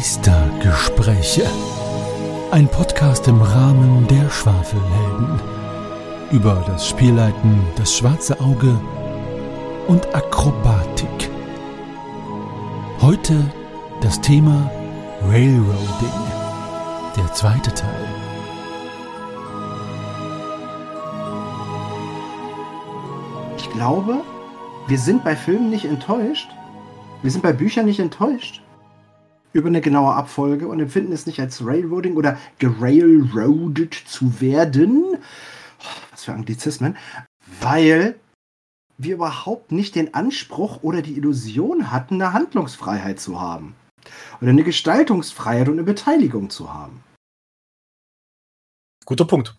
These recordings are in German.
Geistergespräche. Ein Podcast im Rahmen der Schwafelhelden. Über das Spielleiten, das schwarze Auge und Akrobatik. Heute das Thema Railroading. Der zweite Teil. Ich glaube, wir sind bei Filmen nicht enttäuscht. Wir sind bei Büchern nicht enttäuscht über eine genaue Abfolge und empfinden es nicht als Railroading oder gerailroadet zu werden. Oh, was für Anglizismen. Weil wir überhaupt nicht den Anspruch oder die Illusion hatten, eine Handlungsfreiheit zu haben. Oder eine Gestaltungsfreiheit und eine Beteiligung zu haben. Guter Punkt.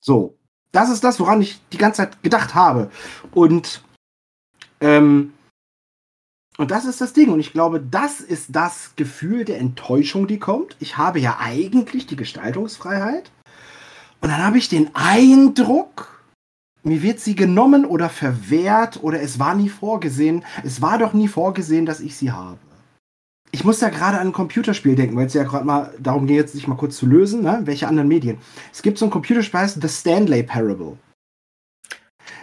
So, das ist das, woran ich die ganze Zeit gedacht habe. Und ähm, und das ist das Ding. Und ich glaube, das ist das Gefühl der Enttäuschung, die kommt. Ich habe ja eigentlich die Gestaltungsfreiheit. Und dann habe ich den Eindruck, mir wird sie genommen oder verwehrt oder es war nie vorgesehen. Es war doch nie vorgesehen, dass ich sie habe. Ich muss da gerade an ein Computerspiel denken, weil es ja gerade mal darum geht, sich mal kurz zu lösen, ne? welche anderen Medien. Es gibt so ein Computerspiel, heißt The Stanley Parable.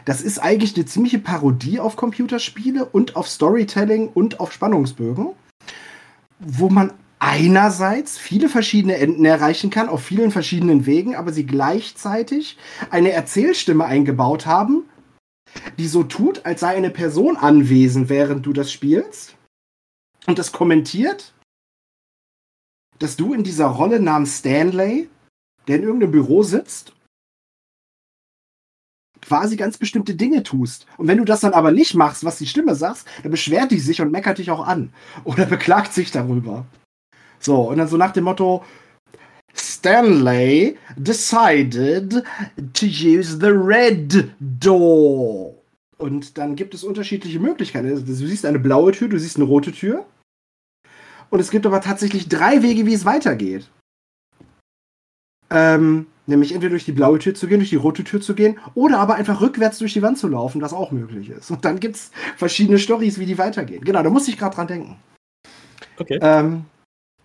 Das ist eigentlich eine ziemliche Parodie auf Computerspiele und auf Storytelling und auf Spannungsbögen, wo man einerseits viele verschiedene Enden erreichen kann, auf vielen verschiedenen Wegen, aber sie gleichzeitig eine Erzählstimme eingebaut haben, die so tut, als sei eine Person anwesend, während du das spielst und das kommentiert, dass du in dieser Rolle namens Stanley, der in irgendeinem Büro sitzt quasi ganz bestimmte Dinge tust. Und wenn du das dann aber nicht machst, was die Stimme sagt, dann beschwert die sich und meckert dich auch an. Oder beklagt sich darüber. So, und dann so nach dem Motto, Stanley decided to use the red door. Und dann gibt es unterschiedliche Möglichkeiten. Also, du siehst eine blaue Tür, du siehst eine rote Tür. Und es gibt aber tatsächlich drei Wege, wie es weitergeht. Ähm, Nämlich entweder durch die blaue Tür zu gehen, durch die rote Tür zu gehen oder aber einfach rückwärts durch die Wand zu laufen, was auch möglich ist. Und dann gibt es verschiedene Stories, wie die weitergehen. Genau, da muss ich gerade dran denken. Okay. Ähm,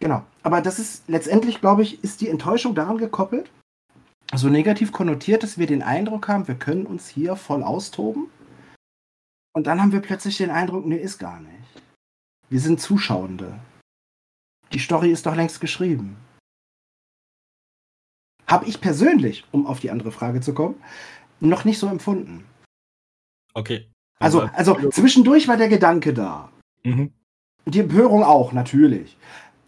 genau. Aber das ist letztendlich, glaube ich, ist die Enttäuschung daran gekoppelt, so negativ konnotiert, dass wir den Eindruck haben, wir können uns hier voll austoben. Und dann haben wir plötzlich den Eindruck, nee, ist gar nicht. Wir sind Zuschauende. Die Story ist doch längst geschrieben. Habe ich persönlich, um auf die andere Frage zu kommen, noch nicht so empfunden. Okay. Also, also zwischendurch war der Gedanke da. Mhm. Die Empörung auch, natürlich.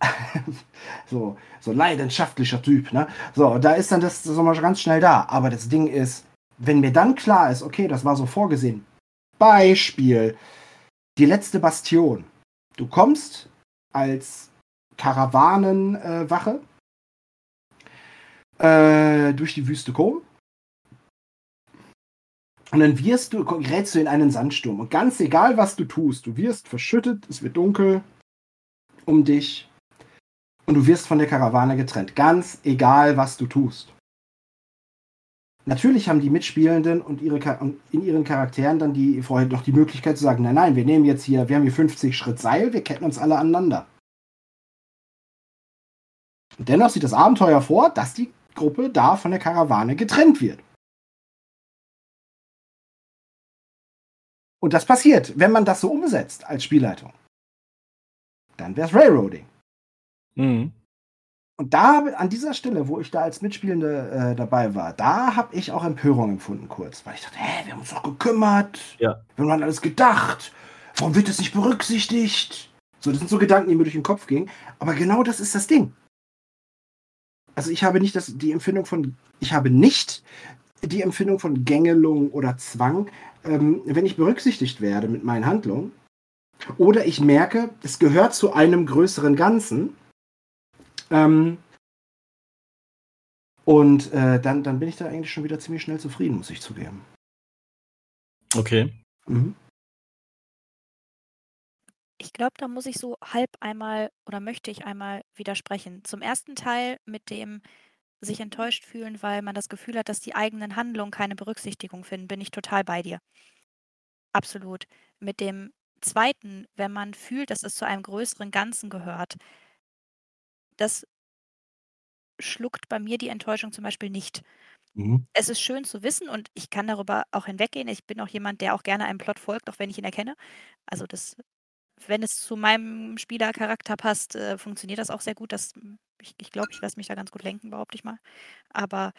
so, so leidenschaftlicher Typ, ne? So, da ist dann das so mal ganz schnell da. Aber das Ding ist, wenn mir dann klar ist, okay, das war so vorgesehen. Beispiel, die letzte Bastion. Du kommst als Karawanenwache äh, durch die Wüste kommen. Und dann wirst du, gerätst du in einen Sandsturm. Und ganz egal, was du tust, du wirst verschüttet, es wird dunkel um dich und du wirst von der Karawane getrennt. Ganz egal, was du tust. Natürlich haben die Mitspielenden und, ihre, und in ihren Charakteren dann die, vorher noch die Möglichkeit zu sagen, nein, nein, wir nehmen jetzt hier, wir haben hier 50 Schritt Seil, wir ketten uns alle aneinander. Und dennoch sieht das Abenteuer vor, dass die Gruppe da von der Karawane getrennt wird. Und das passiert, wenn man das so umsetzt als Spielleitung. Dann wäre es Railroading. Mhm. Und da, an dieser Stelle, wo ich da als Mitspielende äh, dabei war, da habe ich auch Empörung empfunden kurz, weil ich dachte, hä, wir haben uns doch gekümmert, ja. wir haben an alles gedacht, warum wird das nicht berücksichtigt? So, das sind so Gedanken, die mir durch den Kopf gingen. Aber genau das ist das Ding also ich habe nicht das, die Empfindung von, ich habe nicht die Empfindung von Gängelung oder Zwang, ähm, wenn ich berücksichtigt werde mit meinen Handlungen. Oder ich merke, es gehört zu einem größeren Ganzen. Ähm, und äh, dann, dann bin ich da eigentlich schon wieder ziemlich schnell zufrieden, muss ich zugeben. Okay. Mhm. Ich glaube, da muss ich so halb einmal oder möchte ich einmal widersprechen. Zum ersten Teil mit dem sich enttäuscht fühlen, weil man das Gefühl hat, dass die eigenen Handlungen keine Berücksichtigung finden, bin ich total bei dir. Absolut. Mit dem zweiten, wenn man fühlt, dass es zu einem größeren Ganzen gehört, das schluckt bei mir die Enttäuschung zum Beispiel nicht. Mhm. Es ist schön zu wissen und ich kann darüber auch hinweggehen. Ich bin auch jemand, der auch gerne einem Plot folgt, auch wenn ich ihn erkenne. Also das, wenn es zu meinem Spielercharakter passt, äh, funktioniert das auch sehr gut. Das, ich glaube, ich, glaub, ich lasse mich da ganz gut lenken, behaupte ich mal. Aber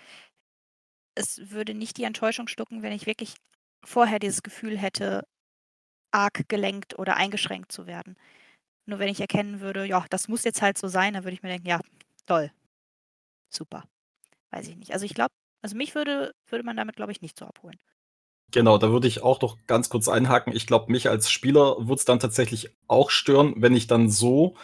es würde nicht die Enttäuschung schlucken, wenn ich wirklich vorher dieses Gefühl hätte, arg gelenkt oder eingeschränkt zu werden. Nur wenn ich erkennen würde, ja, das muss jetzt halt so sein, dann würde ich mir denken, ja, toll. Super. Weiß ich nicht. Also ich glaube, also mich würde, würde man damit, glaube ich, nicht so abholen. Genau, da würde ich auch noch ganz kurz einhaken. Ich glaube, mich als Spieler würde es dann tatsächlich auch stören, wenn ich dann so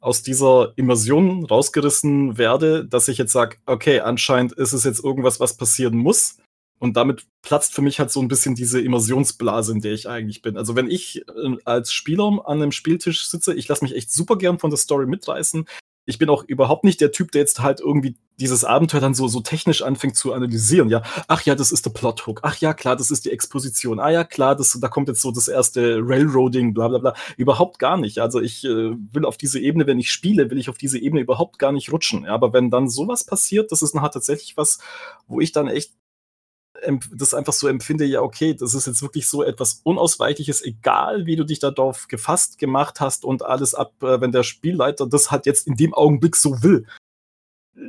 aus dieser Immersion rausgerissen werde, dass ich jetzt sage, okay, anscheinend ist es jetzt irgendwas, was passieren muss. Und damit platzt für mich halt so ein bisschen diese Immersionsblase, in der ich eigentlich bin. Also wenn ich äh, als Spieler an einem Spieltisch sitze, ich lasse mich echt super gern von der Story mitreißen ich bin auch überhaupt nicht der Typ, der jetzt halt irgendwie dieses Abenteuer dann so, so technisch anfängt zu analysieren. Ja, ach ja, das ist der Plothook. Ach ja, klar, das ist die Exposition. Ah ja, klar, das, da kommt jetzt so das erste Railroading, bla bla bla. Überhaupt gar nicht. Also ich äh, will auf diese Ebene, wenn ich spiele, will ich auf diese Ebene überhaupt gar nicht rutschen. Ja, aber wenn dann sowas passiert, das ist nachher tatsächlich was, wo ich dann echt das einfach so empfinde, ja, okay, das ist jetzt wirklich so etwas Unausweichliches, egal wie du dich darauf gefasst gemacht hast und alles ab, äh, wenn der Spielleiter das halt jetzt in dem Augenblick so will.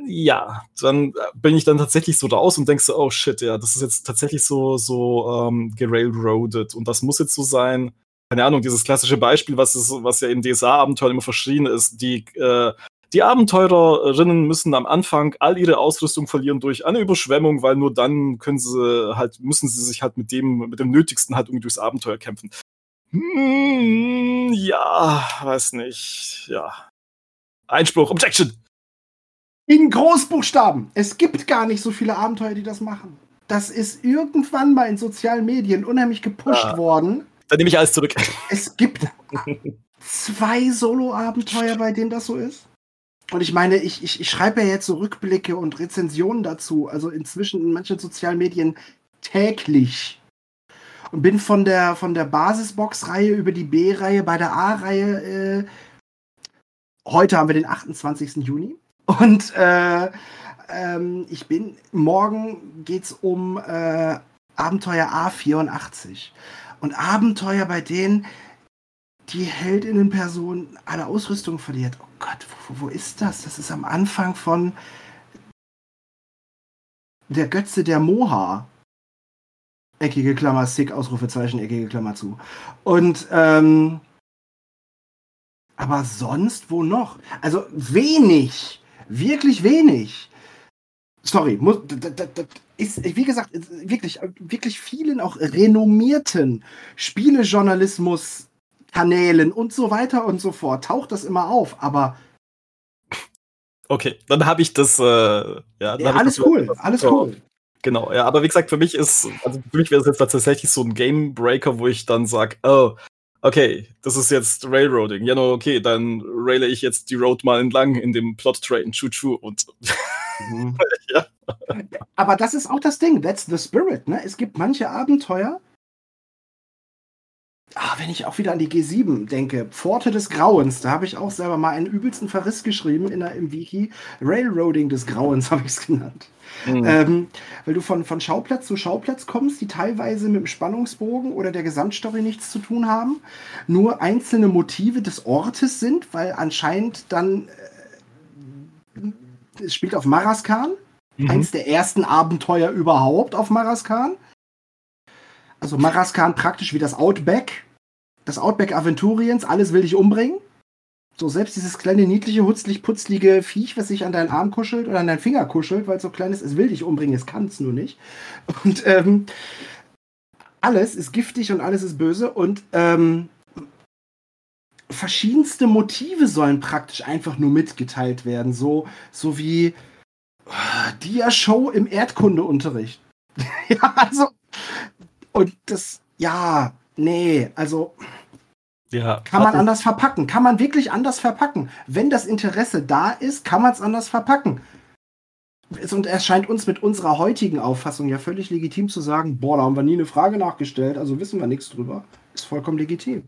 Ja, dann äh, bin ich dann tatsächlich so raus und denkst so, oh shit, ja, das ist jetzt tatsächlich so, so ähm, gerailroadet und das muss jetzt so sein. Keine Ahnung, dieses klassische Beispiel, was, ist, was ja in DSA-Abenteuern immer verschrien ist, die äh, die Abenteurerinnen müssen am Anfang all ihre Ausrüstung verlieren durch eine Überschwemmung, weil nur dann können sie halt, müssen sie sich halt mit dem, mit dem Nötigsten halt irgendwie durchs Abenteuer kämpfen. Hm, ja, weiß nicht. Ja. Einspruch, Objection! In Großbuchstaben. Es gibt gar nicht so viele Abenteuer, die das machen. Das ist irgendwann mal in sozialen Medien unheimlich gepusht ja. worden. Dann nehme ich alles zurück. Es gibt zwei Solo-Abenteuer, bei denen das so ist. Und ich meine, ich, ich, ich schreibe ja jetzt so Rückblicke und Rezensionen dazu, also inzwischen in manchen sozialen Medien täglich. Und bin von der, von der Basisbox-Reihe über die B-Reihe bei der A-Reihe. Äh, heute haben wir den 28. Juni. Und äh, ähm, ich bin, morgen geht es um äh, Abenteuer A84. Und Abenteuer, bei denen die Heldinnenperson alle Ausrüstung verliert. Gott, wo, wo ist das? Das ist am Anfang von der Götze der Moha. Eckige Klammer, Sick, Ausrufezeichen, eckige Klammer zu. Und, ähm, aber sonst wo noch? Also wenig, wirklich wenig. Sorry, muss, das ist, wie gesagt, wirklich, wirklich vielen auch renommierten Spielejournalismus Kanälen und so weiter und so fort taucht das immer auf, aber Okay, dann habe ich das. Äh, ja, ja alles cool, alles cool. Genau, ja, aber wie gesagt, für mich ist, also für mich wäre es jetzt tatsächlich so ein Game Breaker, wo ich dann sage, oh, okay, das ist jetzt Railroading. Ja, no, okay, dann raile ich jetzt die Road mal entlang in dem Plot Train, Choo Choo und. Mhm. ja. Aber das ist auch das Ding, that's the spirit, ne? Es gibt manche Abenteuer, Ah, wenn ich auch wieder an die G7 denke, Pforte des Grauens, da habe ich auch selber mal einen übelsten Verriss geschrieben in der, im Wiki. Railroading des Grauens habe ich es genannt. Mhm. Ähm, weil du von, von Schauplatz zu Schauplatz kommst, die teilweise mit dem Spannungsbogen oder der Gesamtstory nichts zu tun haben, nur einzelne Motive des Ortes sind, weil anscheinend dann äh, es spielt auf Maraskan, mhm. eins der ersten Abenteuer überhaupt auf Maraskan. Also Maraskan praktisch wie das Outback. Das Outback Aventuriens, alles will dich umbringen. So, selbst dieses kleine, niedliche, hutzlig, putzlige Viech, was sich an deinen Arm kuschelt oder an deinen Finger kuschelt, weil es so klein ist, es will dich umbringen, es kann es nur nicht. Und ähm, alles ist giftig und alles ist böse und ähm, verschiedenste Motive sollen praktisch einfach nur mitgeteilt werden. So, so wie uh, Dia-Show im Erdkundeunterricht. ja, also und das, ja, nee, also ja, kann man anders verpacken. Kann man wirklich anders verpacken. Wenn das Interesse da ist, kann man es anders verpacken. Und es scheint uns mit unserer heutigen Auffassung ja völlig legitim zu sagen, boah, da haben wir nie eine Frage nachgestellt, also wissen wir nichts drüber. Ist vollkommen legitim.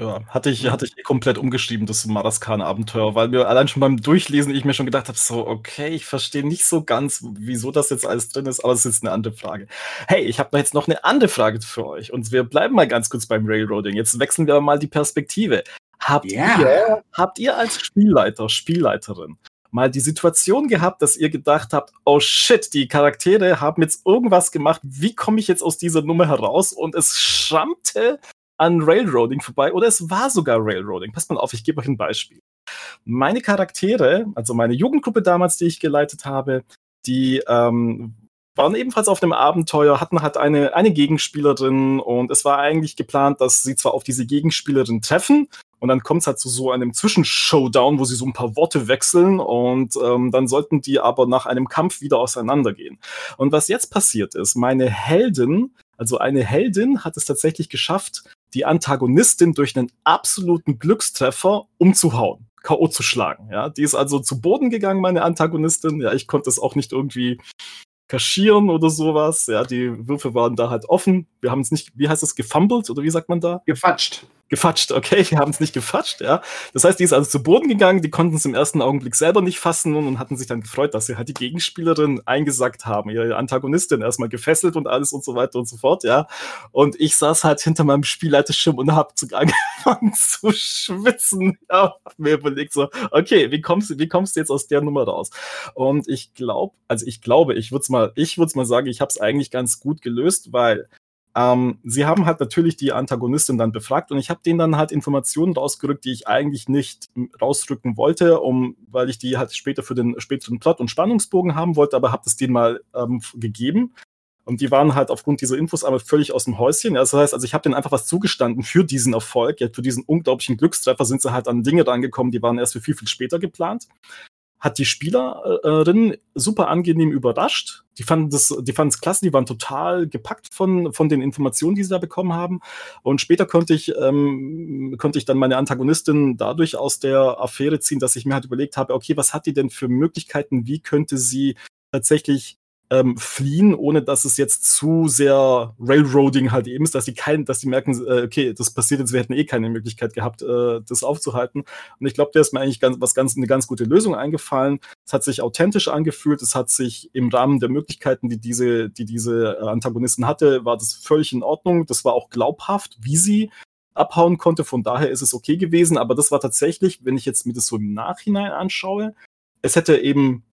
Ja, hatte ich, hatte ich eh komplett umgeschrieben, das Maraskan-Abenteuer, weil mir allein schon beim Durchlesen ich mir schon gedacht habe, so, okay, ich verstehe nicht so ganz, wieso das jetzt alles drin ist, aber es ist eine andere Frage. Hey, ich habe jetzt noch eine andere Frage für euch und wir bleiben mal ganz kurz beim Railroading. Jetzt wechseln wir mal die Perspektive. Habt, Ja. ihr, habt ihr als Spielleiter, Spielleiterin mal die Situation gehabt, dass ihr gedacht habt, oh shit, die Charaktere haben jetzt irgendwas gemacht, wie komme ich jetzt aus dieser Nummer heraus? Und es schrammte an Railroading vorbei oder es war sogar Railroading. Passt mal auf, ich gebe euch ein Beispiel. Meine Charaktere, also meine Jugendgruppe damals, die ich geleitet habe, die ähm, waren ebenfalls auf einem Abenteuer, hatten halt eine, eine Gegenspielerin und es war eigentlich geplant, dass sie zwar auf diese Gegenspielerin treffen und dann kommt es halt zu so einem Zwischenshowdown, wo sie so ein paar Worte wechseln und ähm, dann sollten die aber nach einem Kampf wieder auseinandergehen. Und was jetzt passiert ist, meine Heldin, also eine Heldin hat es tatsächlich geschafft, die Antagonistin durch einen absoluten Glückstreffer umzuhauen. K.O. zu schlagen. Ja, die ist also zu Boden gegangen, meine Antagonistin. Ja, ich konnte es auch nicht irgendwie kaschieren oder sowas. Ja, die Würfe waren da halt offen. Wir haben es nicht, wie heißt es, gefumbled oder wie sagt man da? Gefatscht. Gefatscht, okay, wir haben es nicht gefatscht, ja. Das heißt, die ist also zu Boden gegangen, die konnten es im ersten Augenblick selber nicht fassen und hatten sich dann gefreut, dass sie halt die Gegenspielerin eingesackt haben, ihre Antagonistin erstmal gefesselt und alles und so weiter und so fort, ja. Und ich saß halt hinter meinem Spielleiterschirm und hab angefangen zu schwitzen. Ja, hab mir überlegt so, okay, wie kommst du, wie kommst du jetzt aus der Nummer raus? Und ich glaube, also ich glaube, ich würde es mal, ich würde es mal sagen, ich habe es eigentlich ganz gut gelöst, weil ähm, sie haben halt natürlich die Antagonistin dann befragt und ich habe denen dann halt Informationen rausgerückt, die ich eigentlich nicht rausrücken wollte, um, weil ich die halt später für den späteren Plot und Spannungsbogen haben wollte, aber habe das denen mal ähm, gegeben. Und die waren halt aufgrund dieser Infos aber völlig aus dem Häuschen. Ja, das heißt, also ich habe denen einfach was zugestanden für diesen Erfolg. Ja, für diesen unglaublichen Glückstreffer sind sie halt an Dinge rangekommen, die waren erst für viel, viel später geplant hat die Spielerin super angenehm überrascht. Die fanden das, die fanden es klasse, die waren total gepackt von, von den Informationen, die sie da bekommen haben. Und später konnte ich, ähm, konnte ich dann meine Antagonistin dadurch aus der Affäre ziehen, dass ich mir halt überlegt habe, okay, was hat die denn für Möglichkeiten? Wie könnte sie tatsächlich ähm, fliehen, ohne dass es jetzt zu sehr Railroading halt eben ist, dass sie kein, dass sie merken, äh, okay, das passiert jetzt, wir hätten eh keine Möglichkeit gehabt, äh, das aufzuhalten. Und ich glaube, der ist mir eigentlich ganz, was ganz, eine ganz gute Lösung eingefallen. Es hat sich authentisch angefühlt, es hat sich im Rahmen der Möglichkeiten, die diese, die diese äh, Antagonisten hatte, war das völlig in Ordnung. Das war auch glaubhaft, wie sie abhauen konnte. Von daher ist es okay gewesen. Aber das war tatsächlich, wenn ich jetzt mir das so im Nachhinein anschaue, es hätte eben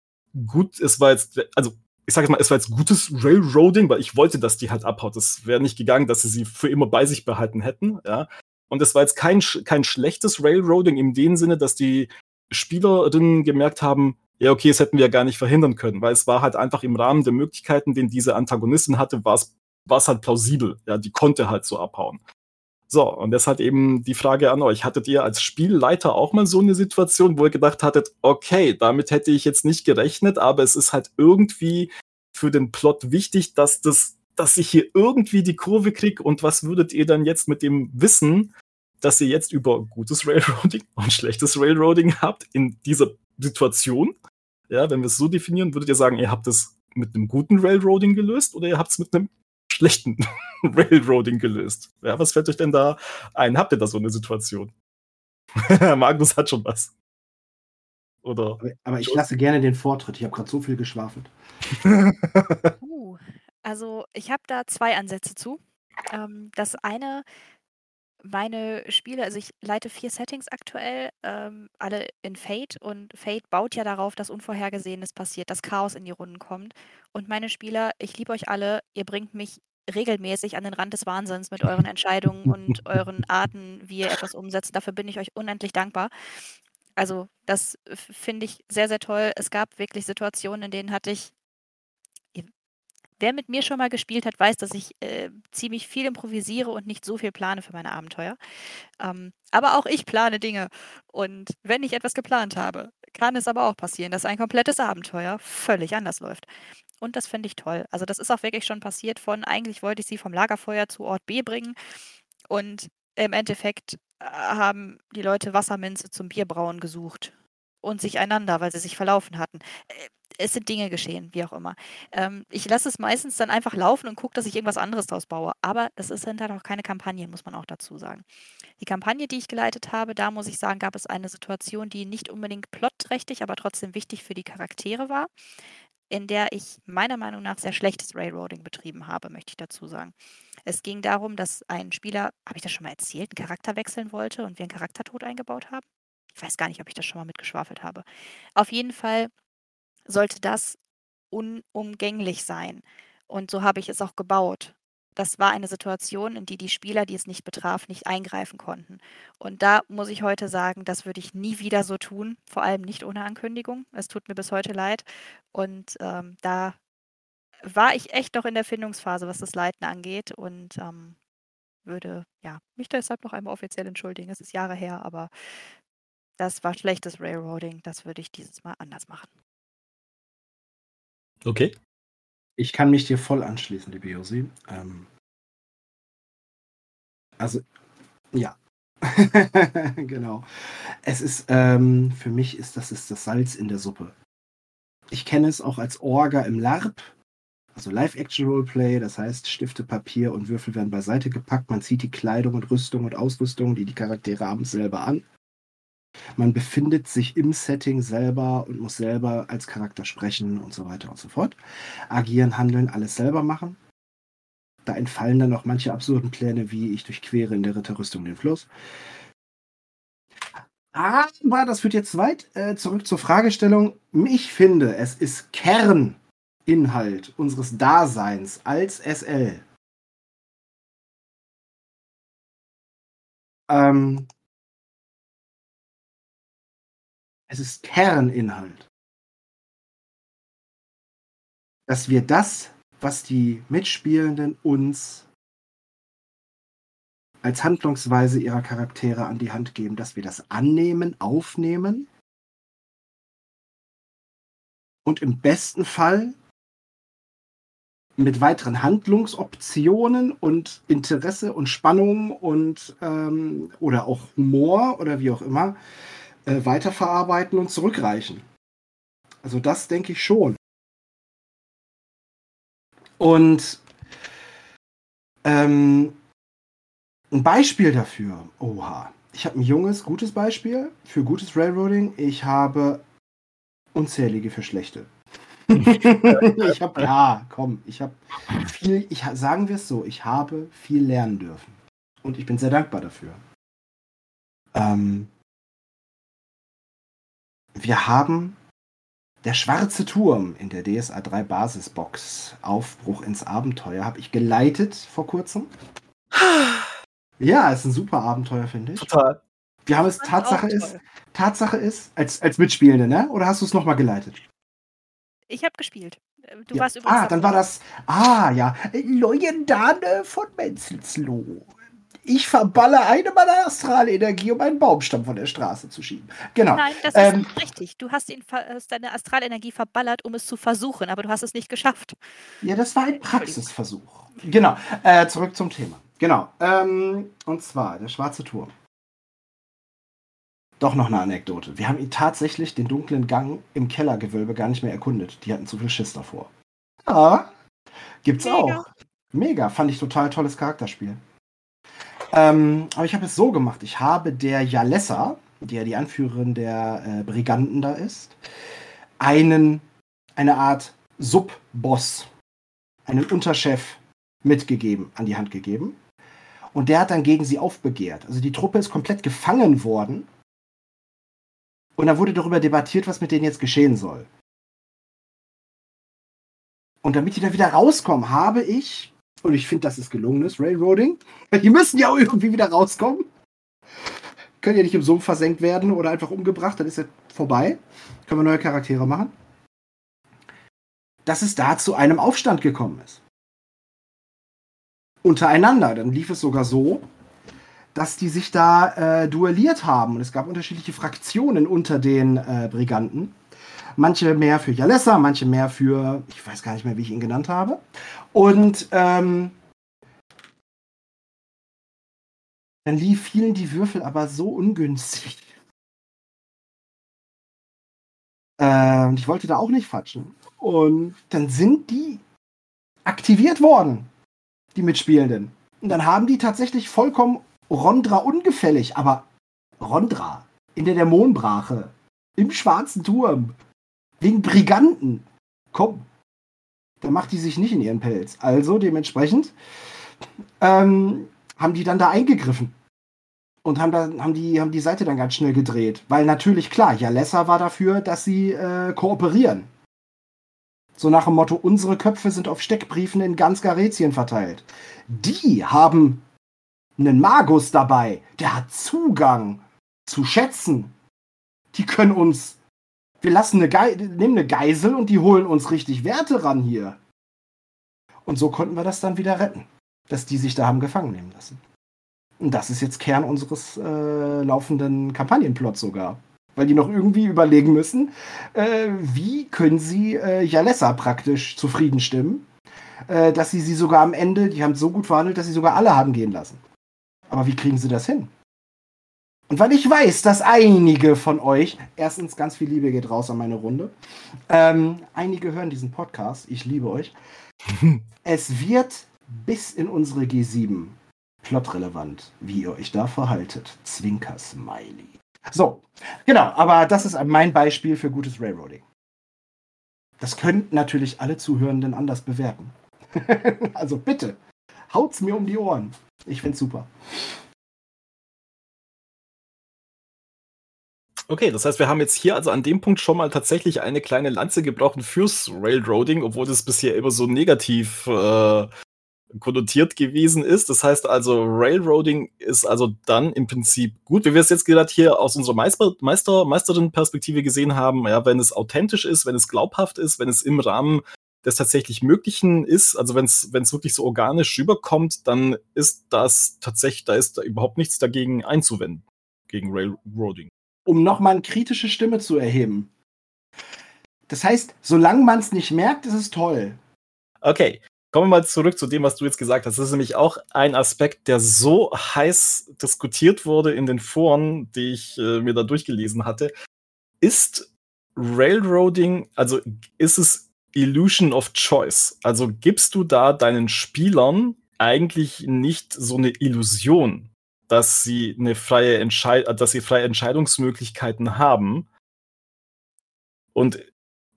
gut, es war jetzt, also ich sage jetzt mal, es war jetzt gutes Railroading, weil ich wollte, dass die halt abhaut. Das wäre nicht gegangen, dass sie sie für immer bei sich behalten hätten, ja. Und es war jetzt kein, kein schlechtes Railroading in dem Sinne, dass die Spielerinnen gemerkt haben, ja, okay, das hätten wir ja gar nicht verhindern können, weil es war halt einfach im Rahmen der Möglichkeiten, den diese Antagonistin hatte, war es war es halt plausibel. Ja, die konnte halt so abhauen. So, und deshalb eben die Frage an euch. Hattet ihr als Spielleiter auch mal so eine Situation, wo ihr gedacht hattet, okay, damit hätte ich jetzt nicht gerechnet, aber es ist halt irgendwie für den Plot wichtig, dass das, dass ich hier irgendwie die Kurve kriege und was würdet ihr dann jetzt mit dem Wissen, dass ihr jetzt über gutes Railroading und schlechtes Railroading habt in dieser Situation? Ja, wenn wir es so definieren, würdet ihr sagen, ihr habt es mit einem guten Railroading gelöst oder ihr habt es mit einem schlechten Railroading gelöst. Ja, was fällt euch denn da ein? Habt ihr da so eine Situation? Magnus hat schon was. Oder? Aber, aber ich lasse gerne den Vortritt. Ich habe gerade so viel geschwafelt. Uh, also ich habe da zwei Ansätze zu. Ähm, das eine, meine Spiele, also ich leite vier Settings aktuell, ähm, alle in Fate und Fate baut ja darauf, dass Unvorhergesehenes passiert, dass Chaos in die Runden kommt. Und meine Spieler, ich liebe euch alle, ihr bringt mich regelmäßig an den Rand des Wahnsinns mit euren Entscheidungen und euren Arten, wie ihr etwas umsetzt. Dafür bin ich euch unendlich dankbar. Also das finde ich sehr, sehr toll. Es gab wirklich Situationen, in denen hatte ich Wer mit mir schon mal gespielt hat, weiß, dass ich äh, ziemlich viel improvisiere und nicht so viel plane für meine Abenteuer. Ähm, aber auch ich plane Dinge. Und wenn ich etwas geplant habe, kann es aber auch passieren, dass ein komplettes Abenteuer völlig anders läuft. Und das finde ich toll. Also das ist auch wirklich schon passiert von, eigentlich wollte ich sie vom Lagerfeuer zu Ort B bringen. Und im Endeffekt äh, haben die Leute Wasserminze zum Bierbrauen gesucht und sich einander, weil sie sich verlaufen hatten. Es sind Dinge geschehen, wie auch immer. Ähm, ich lasse es meistens dann einfach laufen und gucke, dass ich irgendwas anderes draus baue. Aber das ist halt auch keine Kampagne, muss man auch dazu sagen. Die Kampagne, die ich geleitet habe, da muss ich sagen, gab es eine Situation, die nicht unbedingt plotträchtig, aber trotzdem wichtig für die Charaktere war, in der ich meiner Meinung nach sehr schlechtes Railroading betrieben habe, möchte ich dazu sagen. Es ging darum, dass ein Spieler, habe ich das schon mal erzählt, einen Charakter wechseln wollte und wir einen Charaktertod eingebaut haben. Ich weiß gar nicht, ob ich das schon mal mitgeschwafelt habe. Auf jeden Fall sollte das unumgänglich sein. Und so habe ich es auch gebaut. Das war eine Situation, in die die Spieler, die es nicht betraf, nicht eingreifen konnten. Und da muss ich heute sagen, das würde ich nie wieder so tun, vor allem nicht ohne Ankündigung. Es tut mir bis heute leid. Und ähm, da war ich echt noch in der Findungsphase, was das Leiten angeht und ähm, würde ja mich deshalb noch einmal offiziell entschuldigen. Es ist Jahre her, aber das war schlechtes Railroading. Das würde ich dieses Mal anders machen. Okay. Ich kann mich dir voll anschließen, liebe Josi. Ähm, also, ja. genau. Es ist, ähm, für mich ist das ist das Salz in der Suppe. Ich kenne es auch als Orga im LARP, also Live-Action-Roleplay, das heißt, Stifte, Papier und Würfel werden beiseite gepackt, man zieht die Kleidung und Rüstung und Ausrüstung, die die Charaktere haben, selber an. Man befindet sich im Setting selber und muss selber als Charakter sprechen und so weiter und so fort. Agieren, handeln, alles selber machen. Da entfallen dann noch manche absurden Pläne, wie ich durchquere in der Ritterrüstung den Fluss. Aber das führt jetzt weit äh, zurück zur Fragestellung. Ich finde, es ist Kerninhalt unseres Daseins als SL. Ähm, Es ist Kerninhalt. Dass wir das, was die Mitspielenden uns als Handlungsweise ihrer Charaktere an die Hand geben, dass wir das annehmen, aufnehmen und im besten Fall mit weiteren Handlungsoptionen und Interesse und Spannung und ähm, oder auch Humor oder wie auch immer äh, weiterverarbeiten und zurückreichen. Also das denke ich schon. Und ähm, ein Beispiel dafür, oha, ich habe ein junges, gutes Beispiel für gutes Railroading. Ich habe unzählige für schlechte. ich habe, ja, komm, ich habe viel, ich, sagen wir es so, ich habe viel lernen dürfen. Und ich bin sehr dankbar dafür. Ähm, wir haben der schwarze Turm in der DSA 3 Basisbox. Aufbruch ins Abenteuer habe ich geleitet vor kurzem. Ja, ist ein super Abenteuer, finde ich. Total. Wir haben es, Tatsache ist, Tatsache ist, als, als Mitspielende, ne? Oder hast du es nochmal geleitet? Ich habe gespielt. Du ja. warst übrigens. Ah, dann war das. Ah, ja. Leuendane von Menzelsloh. Ich verballe eine meiner Astralenergie, um einen Baumstamm von der Straße zu schieben. Genau. Nein, das ähm, ist richtig. Du hast, ihn, hast deine Astralenergie verballert, um es zu versuchen, aber du hast es nicht geschafft. Ja, das war ein Praxisversuch. Genau. Äh, zurück zum Thema. Genau. Ähm, und zwar der schwarze Turm. Doch noch eine Anekdote. Wir haben ihn tatsächlich den dunklen Gang im Kellergewölbe gar nicht mehr erkundet. Die hatten zu viel Schiss davor. Ja, gibt's Mega. auch. Mega. Fand ich total tolles Charakterspiel. Ähm, aber ich habe es so gemacht. Ich habe der Jalessa, die ja die Anführerin der äh, Briganten da ist, einen, eine Art Subboss, einen Unterchef mitgegeben, an die Hand gegeben. Und der hat dann gegen sie aufbegehrt. Also die Truppe ist komplett gefangen worden. Und da wurde darüber debattiert, was mit denen jetzt geschehen soll. Und damit die da wieder rauskommen, habe ich und ich finde, das ist gelungenes Railroading. Die müssen ja auch irgendwie wieder rauskommen. Können ja nicht im Sumpf versenkt werden oder einfach umgebracht, dann ist ja vorbei. Können wir neue Charaktere machen. Dass es da zu einem Aufstand gekommen ist. Untereinander. Dann lief es sogar so, dass die sich da äh, duelliert haben. Und es gab unterschiedliche Fraktionen unter den äh, Briganten. Manche mehr für Jalessa, manche mehr für, ich weiß gar nicht mehr, wie ich ihn genannt habe. Und ähm, dann lief vielen die Würfel aber so ungünstig. Äh, ich wollte da auch nicht fatschen. Und dann sind die aktiviert worden, die Mitspielenden. Und dann haben die tatsächlich vollkommen Rondra ungefällig, aber Rondra in der Dämonenbrache, im schwarzen Turm, wegen Briganten. Komm, da macht die sich nicht in ihren Pelz. Also dementsprechend ähm, haben die dann da eingegriffen und haben, dann, haben, die, haben die Seite dann ganz schnell gedreht. Weil natürlich, klar, Jalessa war dafür, dass sie äh, kooperieren. So nach dem Motto, unsere Köpfe sind auf Steckbriefen in ganz Garetien verteilt. Die haben einen Magus dabei, der hat Zugang zu Schätzen. Die können uns. Wir lassen eine Ge nehmen eine Geisel und die holen uns richtig Werte ran hier. Und so konnten wir das dann wieder retten, dass die sich da haben gefangen nehmen lassen. Und das ist jetzt Kern unseres äh, laufenden Kampagnenplots sogar. Weil die noch irgendwie überlegen müssen, äh, wie können sie äh, Jalessa praktisch zufrieden stimmen, äh, dass sie sie sogar am Ende, die haben so gut verhandelt, dass sie sogar alle haben gehen lassen. Aber wie kriegen sie das hin? Und weil ich weiß, dass einige von euch, erstens ganz viel Liebe geht raus an meine Runde, ähm, einige hören diesen Podcast, ich liebe euch. es wird bis in unsere G7 plotrelevant, wie ihr euch da verhaltet. Zwinker Smiley. So, genau, aber das ist mein Beispiel für gutes Railroading. Das könnten natürlich alle Zuhörenden anders bewerten. also bitte, haut's mir um die Ohren. Ich find's super. Okay, das heißt, wir haben jetzt hier also an dem Punkt schon mal tatsächlich eine kleine Lanze gebrochen fürs Railroading, obwohl das bisher immer so negativ äh, konnotiert gewesen ist. Das heißt also, Railroading ist also dann im Prinzip gut, wie wir es jetzt gerade hier aus unserer Meister, Meister, Meisterin-Perspektive gesehen haben, ja, wenn es authentisch ist, wenn es glaubhaft ist, wenn es im Rahmen des tatsächlich Möglichen ist, also wenn es wirklich so organisch rüberkommt, dann ist das tatsächlich, da ist da überhaupt nichts dagegen einzuwenden, gegen Railroading. Um nochmal eine kritische Stimme zu erheben. Das heißt, solange man es nicht merkt, ist es toll. Okay, Kommen wir mal zurück zu dem, was du jetzt gesagt hast. Das ist nämlich auch ein Aspekt, der so heiß diskutiert wurde in den Foren, die ich äh, mir da durchgelesen hatte. Ist Railroading, also ist es Illusion of Choice? Also gibst du da deinen Spielern eigentlich nicht so eine Illusion, dass sie eine freie Entscheid dass sie freie Entscheidungsmöglichkeiten haben? Und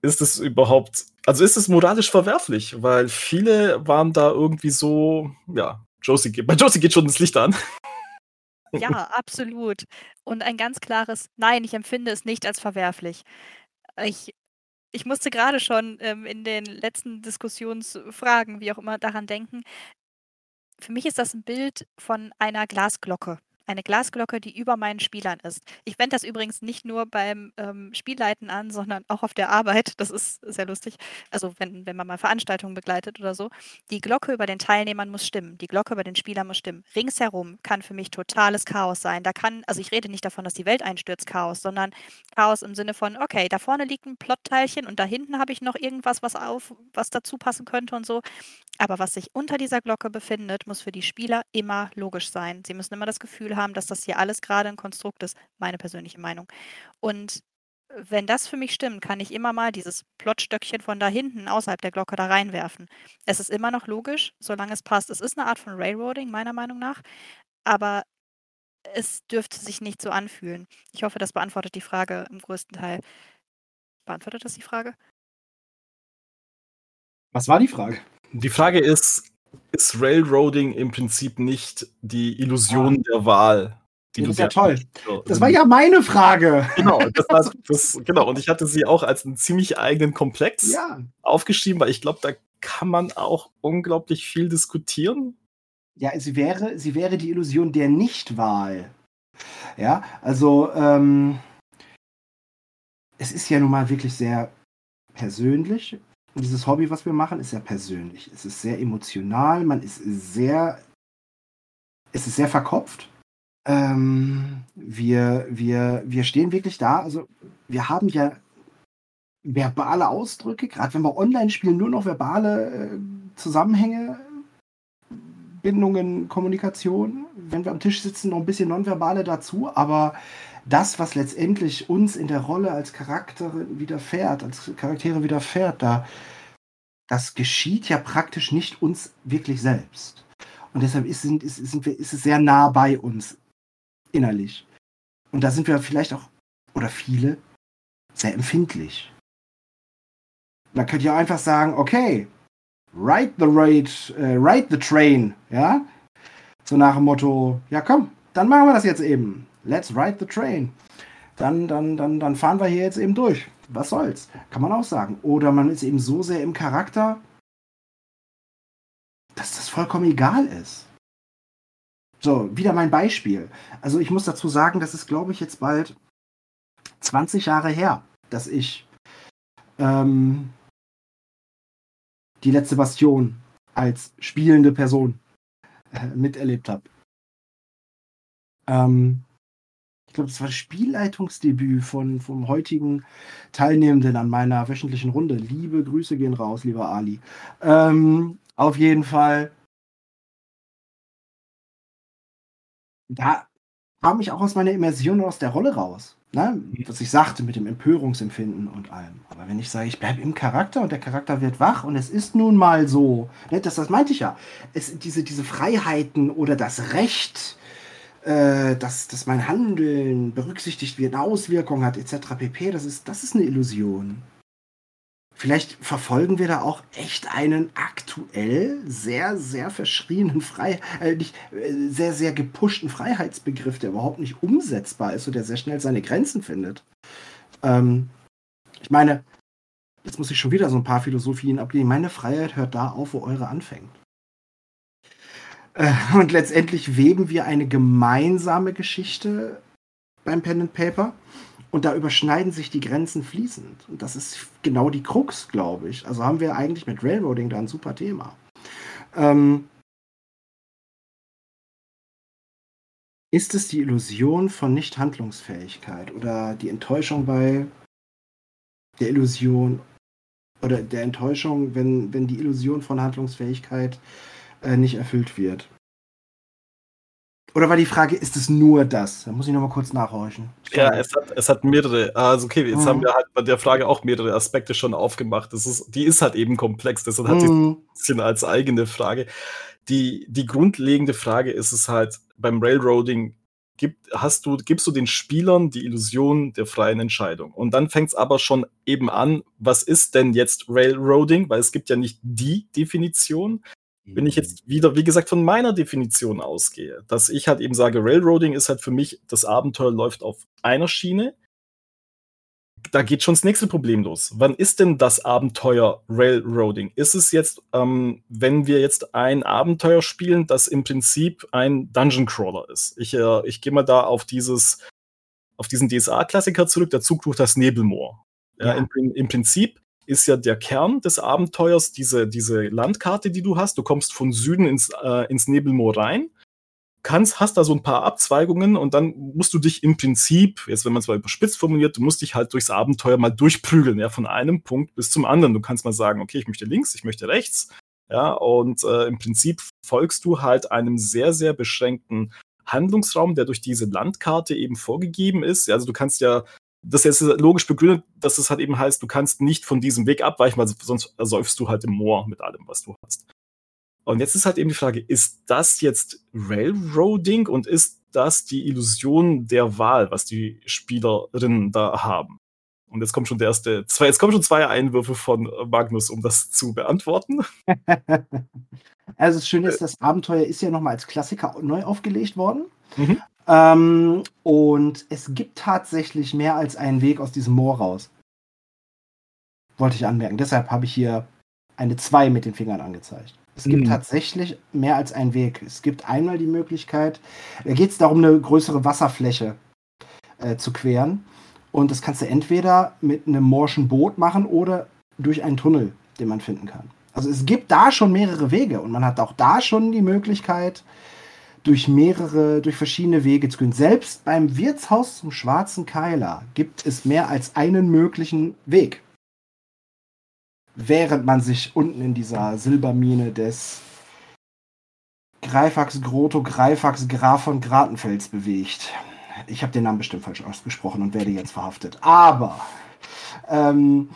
ist es überhaupt, also ist es moralisch verwerflich, weil viele waren da irgendwie so, ja, Josie geht, bei Josie geht schon das Licht an. Ja, absolut. Und ein ganz klares Nein, ich empfinde es nicht als verwerflich. Ich, ich musste gerade schon ähm, in den letzten Diskussionsfragen, wie auch immer, daran denken. Für mich ist das ein Bild von einer Glasglocke eine Glasglocke, die über meinen Spielern ist. Ich wende das übrigens nicht nur beim ähm, Spielleiten an, sondern auch auf der Arbeit. Das ist sehr lustig. Also wenn, wenn man mal Veranstaltungen begleitet oder so. Die Glocke über den Teilnehmern muss stimmen. Die Glocke über den Spielern muss stimmen. Ringsherum kann für mich totales Chaos sein. Da kann, also ich rede nicht davon, dass die Welt einstürzt, Chaos, sondern Chaos im Sinne von, okay, da vorne liegt ein Plotteilchen und da hinten habe ich noch irgendwas, was auf, was dazu passen könnte und so. Aber was sich unter dieser Glocke befindet, muss für die Spieler immer logisch sein. Sie müssen immer das Gefühl haben, dass das hier alles gerade ein Konstrukt ist, meine persönliche Meinung. Und wenn das für mich stimmt, kann ich immer mal dieses Plotstöckchen von da hinten außerhalb der Glocke da reinwerfen. Es ist immer noch logisch, solange es passt. Es ist eine Art von Railroading, meiner Meinung nach, aber es dürfte sich nicht so anfühlen. Ich hoffe, das beantwortet die Frage im größten Teil. Beantwortet das die Frage? Was war die Frage? Die Frage ist, ist Railroading im Prinzip nicht die Illusion der Wahl? Die das ist ja toll. Das war ja meine Frage. Genau, das war, das, genau, und ich hatte sie auch als einen ziemlich eigenen Komplex ja. aufgeschrieben, weil ich glaube, da kann man auch unglaublich viel diskutieren. Ja, sie wäre, sie wäre die Illusion der Nichtwahl. Ja, also ähm, es ist ja nun mal wirklich sehr persönlich dieses Hobby, was wir machen, ist ja persönlich. Es ist sehr emotional, man ist sehr, es ist sehr verkopft. Ähm, wir, wir, wir stehen wirklich da. Also wir haben ja verbale Ausdrücke, gerade wenn wir online spielen, nur noch verbale äh, Zusammenhänge, Bindungen, Kommunikation. Wenn wir am Tisch sitzen, noch ein bisschen nonverbale dazu, aber das, was letztendlich uns in der Rolle als Charakter widerfährt, als Charaktere widerfährt, da, das geschieht ja praktisch nicht uns wirklich selbst. Und deshalb ist, sind, ist, sind wir, ist es sehr nah bei uns innerlich. Und da sind wir vielleicht auch, oder viele, sehr empfindlich. Man könnte ja einfach sagen, okay, ride the raid, äh, ride the train, ja? So nach dem Motto, ja komm, dann machen wir das jetzt eben. Let's ride the train. Dann, dann, dann, dann fahren wir hier jetzt eben durch. Was soll's? Kann man auch sagen. Oder man ist eben so sehr im Charakter, dass das vollkommen egal ist. So, wieder mein Beispiel. Also ich muss dazu sagen, das ist, glaube ich, jetzt bald 20 Jahre her, dass ich ähm, die letzte Bastion als spielende Person äh, miterlebt habe. Ähm, ich glaube, das war das Spielleitungsdebüt von, vom heutigen Teilnehmenden an meiner wöchentlichen Runde. Liebe Grüße gehen raus, lieber Ali. Ähm, auf jeden Fall. Da kam ich auch aus meiner Immersion und aus der Rolle raus. Ne? Was ich sagte mit dem Empörungsempfinden und allem. Aber wenn ich sage, ich bleibe im Charakter und der Charakter wird wach und es ist nun mal so, ne, das, das meinte ich ja, es, diese, diese Freiheiten oder das Recht, äh, dass, dass mein Handeln berücksichtigt wird, eine Auswirkung hat, etc. pp., das ist, das ist eine Illusion. Vielleicht verfolgen wir da auch echt einen aktuell sehr, sehr verschrienen Frei, äh, nicht, äh, sehr, sehr gepushten Freiheitsbegriff, der überhaupt nicht umsetzbar ist und der sehr schnell seine Grenzen findet. Ähm, ich meine, jetzt muss ich schon wieder so ein paar Philosophien ablehnen. Meine Freiheit hört da auf, wo eure anfängt. Äh, und letztendlich weben wir eine gemeinsame Geschichte beim Pen and Paper. Und da überschneiden sich die Grenzen fließend. Und das ist genau die Krux, glaube ich. Also haben wir eigentlich mit Railroading da ein super Thema. Ähm, ist es die Illusion von Nichthandlungsfähigkeit oder die Enttäuschung bei der Illusion oder der Enttäuschung, wenn, wenn die Illusion von Handlungsfähigkeit äh, nicht erfüllt wird? Oder war die Frage, ist es nur das? Da muss ich nochmal kurz nachhorchen. Ja, es hat, es hat mehrere. Also, okay, jetzt mhm. haben wir halt bei der Frage auch mehrere Aspekte schon aufgemacht. Das ist, die ist halt eben komplex, deshalb hat sie mhm. ein bisschen als eigene Frage. Die, die grundlegende Frage ist es halt beim Railroading, gibt, hast du, gibst du den Spielern die Illusion der freien Entscheidung. Und dann fängt es aber schon eben an, was ist denn jetzt Railroading? Weil es gibt ja nicht die Definition, wenn ich jetzt wieder, wie gesagt, von meiner Definition ausgehe, dass ich halt eben sage, Railroading ist halt für mich, das Abenteuer läuft auf einer Schiene. Da geht schon das nächste Problem los. Wann ist denn das Abenteuer Railroading? Ist es jetzt, ähm, wenn wir jetzt ein Abenteuer spielen, das im Prinzip ein Dungeon Crawler ist? Ich, äh, ich gehe mal da auf dieses, auf diesen DSA-Klassiker zurück, der Zug durch das Nebelmoor. Ja. Ja, im, Im Prinzip ist ja der Kern des Abenteuers, diese, diese Landkarte, die du hast. Du kommst von Süden ins, äh, ins Nebelmoor rein, kannst, hast da so ein paar Abzweigungen und dann musst du dich im Prinzip, jetzt wenn man es mal überspitzt formuliert, du musst dich halt durchs Abenteuer mal durchprügeln, ja, von einem Punkt bis zum anderen. Du kannst mal sagen, okay, ich möchte links, ich möchte rechts, ja, und äh, im Prinzip folgst du halt einem sehr, sehr beschränkten Handlungsraum, der durch diese Landkarte eben vorgegeben ist. Also du kannst ja das ist logisch begründet, dass es halt eben heißt, du kannst nicht von diesem Weg abweichen, weil sonst ersäufst du halt im Moor mit allem, was du hast. Und jetzt ist halt eben die Frage, ist das jetzt Railroading und ist das die Illusion der Wahl, was die Spielerinnen da haben? Und jetzt kommt schon der erste, zwei, jetzt kommen schon zwei Einwürfe von Magnus, um das zu beantworten. also das Schöne ist, das Abenteuer ist ja nochmal als Klassiker neu aufgelegt worden. Mhm. Ähm, und es gibt tatsächlich mehr als einen Weg aus diesem Moor raus. Wollte ich anmerken. Deshalb habe ich hier eine 2 mit den Fingern angezeigt. Es gibt mhm. tatsächlich mehr als einen Weg. Es gibt einmal die Möglichkeit, da geht es darum, eine größere Wasserfläche äh, zu queren. Und das kannst du entweder mit einem morschen Boot machen oder durch einen Tunnel, den man finden kann. Also es gibt da schon mehrere Wege und man hat auch da schon die Möglichkeit, durch mehrere, durch verschiedene Wege zu gehen. Selbst beim Wirtshaus zum Schwarzen Keiler gibt es mehr als einen möglichen Weg. Während man sich unten in dieser Silbermine des Greifax Grotto Greifax Graf von Gratenfels bewegt. ich habe den Namen bestimmt falsch ausgesprochen und werde jetzt verhaftet. Aber ähm,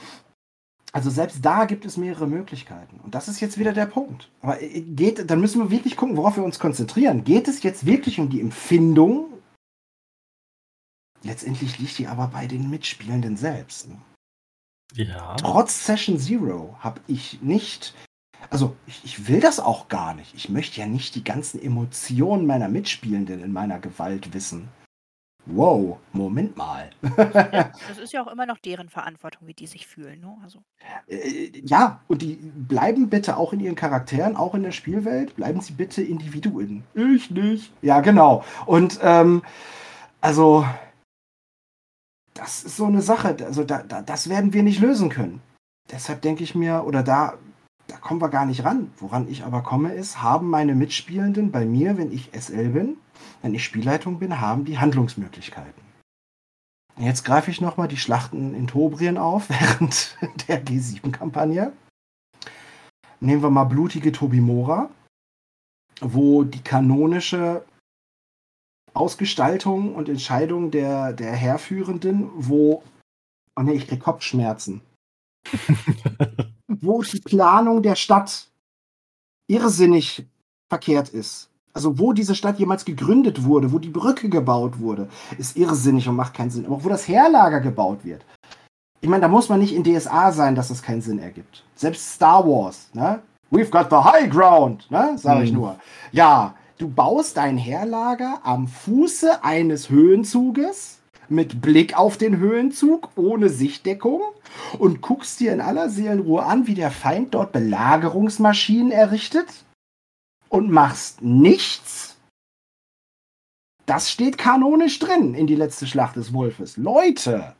also selbst da gibt es mehrere Möglichkeiten. Und das ist jetzt wieder der Punkt. Aber äh, geht, dann müssen wir wirklich gucken, worauf wir uns konzentrieren. Geht es jetzt wirklich um die Empfindung? Letztendlich liegt die aber bei den Mitspielenden selbst. Ja. Trotz Session Zero habe ich nicht, also ich, ich, will das auch gar nicht. Ich möchte ja nicht die ganzen Emotionen meiner Mitspielenden in meiner Gewalt wissen. Wow, Moment mal. ja, das ist ja auch immer noch deren Verantwortung, wie die sich fühlen. Ne? Also. Äh, ja, und die bleiben bitte auch in ihren Charakteren, auch in der Spielwelt, bleiben sie bitte Individuen. Ich nicht. Ja, genau. Und ähm, also das ist so eine Sache. Also da, da, das werden wir nicht lösen können. Deshalb denke ich mir, oder da, da kommen wir gar nicht ran. Woran ich aber komme, ist, haben meine Mitspielenden bei mir, wenn ich SL bin, wenn ich Spielleitung bin, haben die Handlungsmöglichkeiten. Jetzt greife ich nochmal die Schlachten in Tobrien auf während der G7-Kampagne. Nehmen wir mal blutige Tobimora, wo die kanonische Ausgestaltung und Entscheidung der, der Herrführenden, wo. Oh ne, ich krieg Kopfschmerzen. wo die Planung der Stadt irrsinnig verkehrt ist. Also wo diese Stadt jemals gegründet wurde, wo die Brücke gebaut wurde, ist irrsinnig und macht keinen Sinn. Aber auch wo das Heerlager gebaut wird. Ich meine, da muss man nicht in DSA sein, dass das keinen Sinn ergibt. Selbst Star Wars, ne? We've got the high ground, ne? Sag ich hm. nur. Ja, Du baust dein Heerlager am Fuße eines Höhenzuges mit Blick auf den Höhenzug, ohne Sichtdeckung und guckst dir in aller Seelenruhe an, wie der Feind dort Belagerungsmaschinen errichtet und machst nichts. Das steht kanonisch drin in die letzte Schlacht des Wolfes. Leute,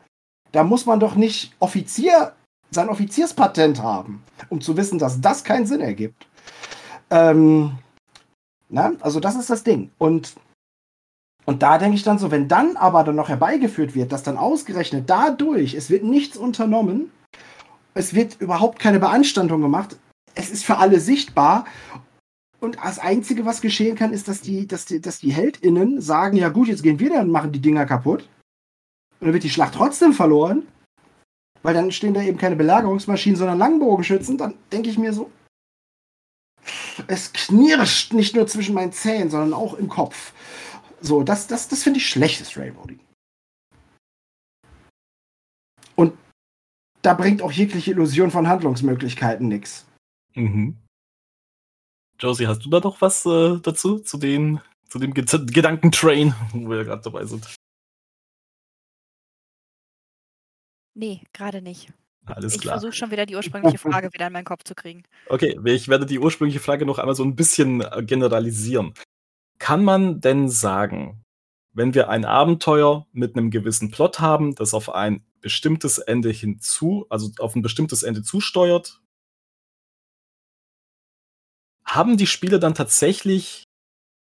da muss man doch nicht Offizier, sein Offizierspatent haben, um zu wissen, dass das keinen Sinn ergibt. Ähm, na? Also das ist das Ding. Und, und da denke ich dann so, wenn dann aber dann noch herbeigeführt wird, dass dann ausgerechnet dadurch, es wird nichts unternommen, es wird überhaupt keine Beanstandung gemacht, es ist für alle sichtbar und das Einzige, was geschehen kann, ist, dass die, dass die, dass die HeldInnen sagen, ja gut, jetzt gehen wir dann und machen die Dinger kaputt. Und dann wird die Schlacht trotzdem verloren. Weil dann stehen da eben keine Belagerungsmaschinen, sondern Langbogenschützen. Dann denke ich mir so, es knirscht nicht nur zwischen meinen Zähnen, sondern auch im Kopf. So, das, das, das finde ich schlechtes Railroading. Und da bringt auch jegliche Illusion von Handlungsmöglichkeiten nichts. Mhm. Josie, hast du da noch was äh, dazu, zu, den, zu dem Ge Gedankentrain, wo wir gerade dabei sind? Nee, gerade nicht. Alles ich klar. Ich versuche schon wieder die ursprüngliche Frage wieder in meinen Kopf zu kriegen. Okay, ich werde die ursprüngliche Frage noch einmal so ein bisschen äh, generalisieren. Kann man denn sagen, wenn wir ein Abenteuer mit einem gewissen Plot haben, das auf ein bestimmtes Ende hinzu, also auf ein bestimmtes Ende zusteuert, haben die Spieler dann tatsächlich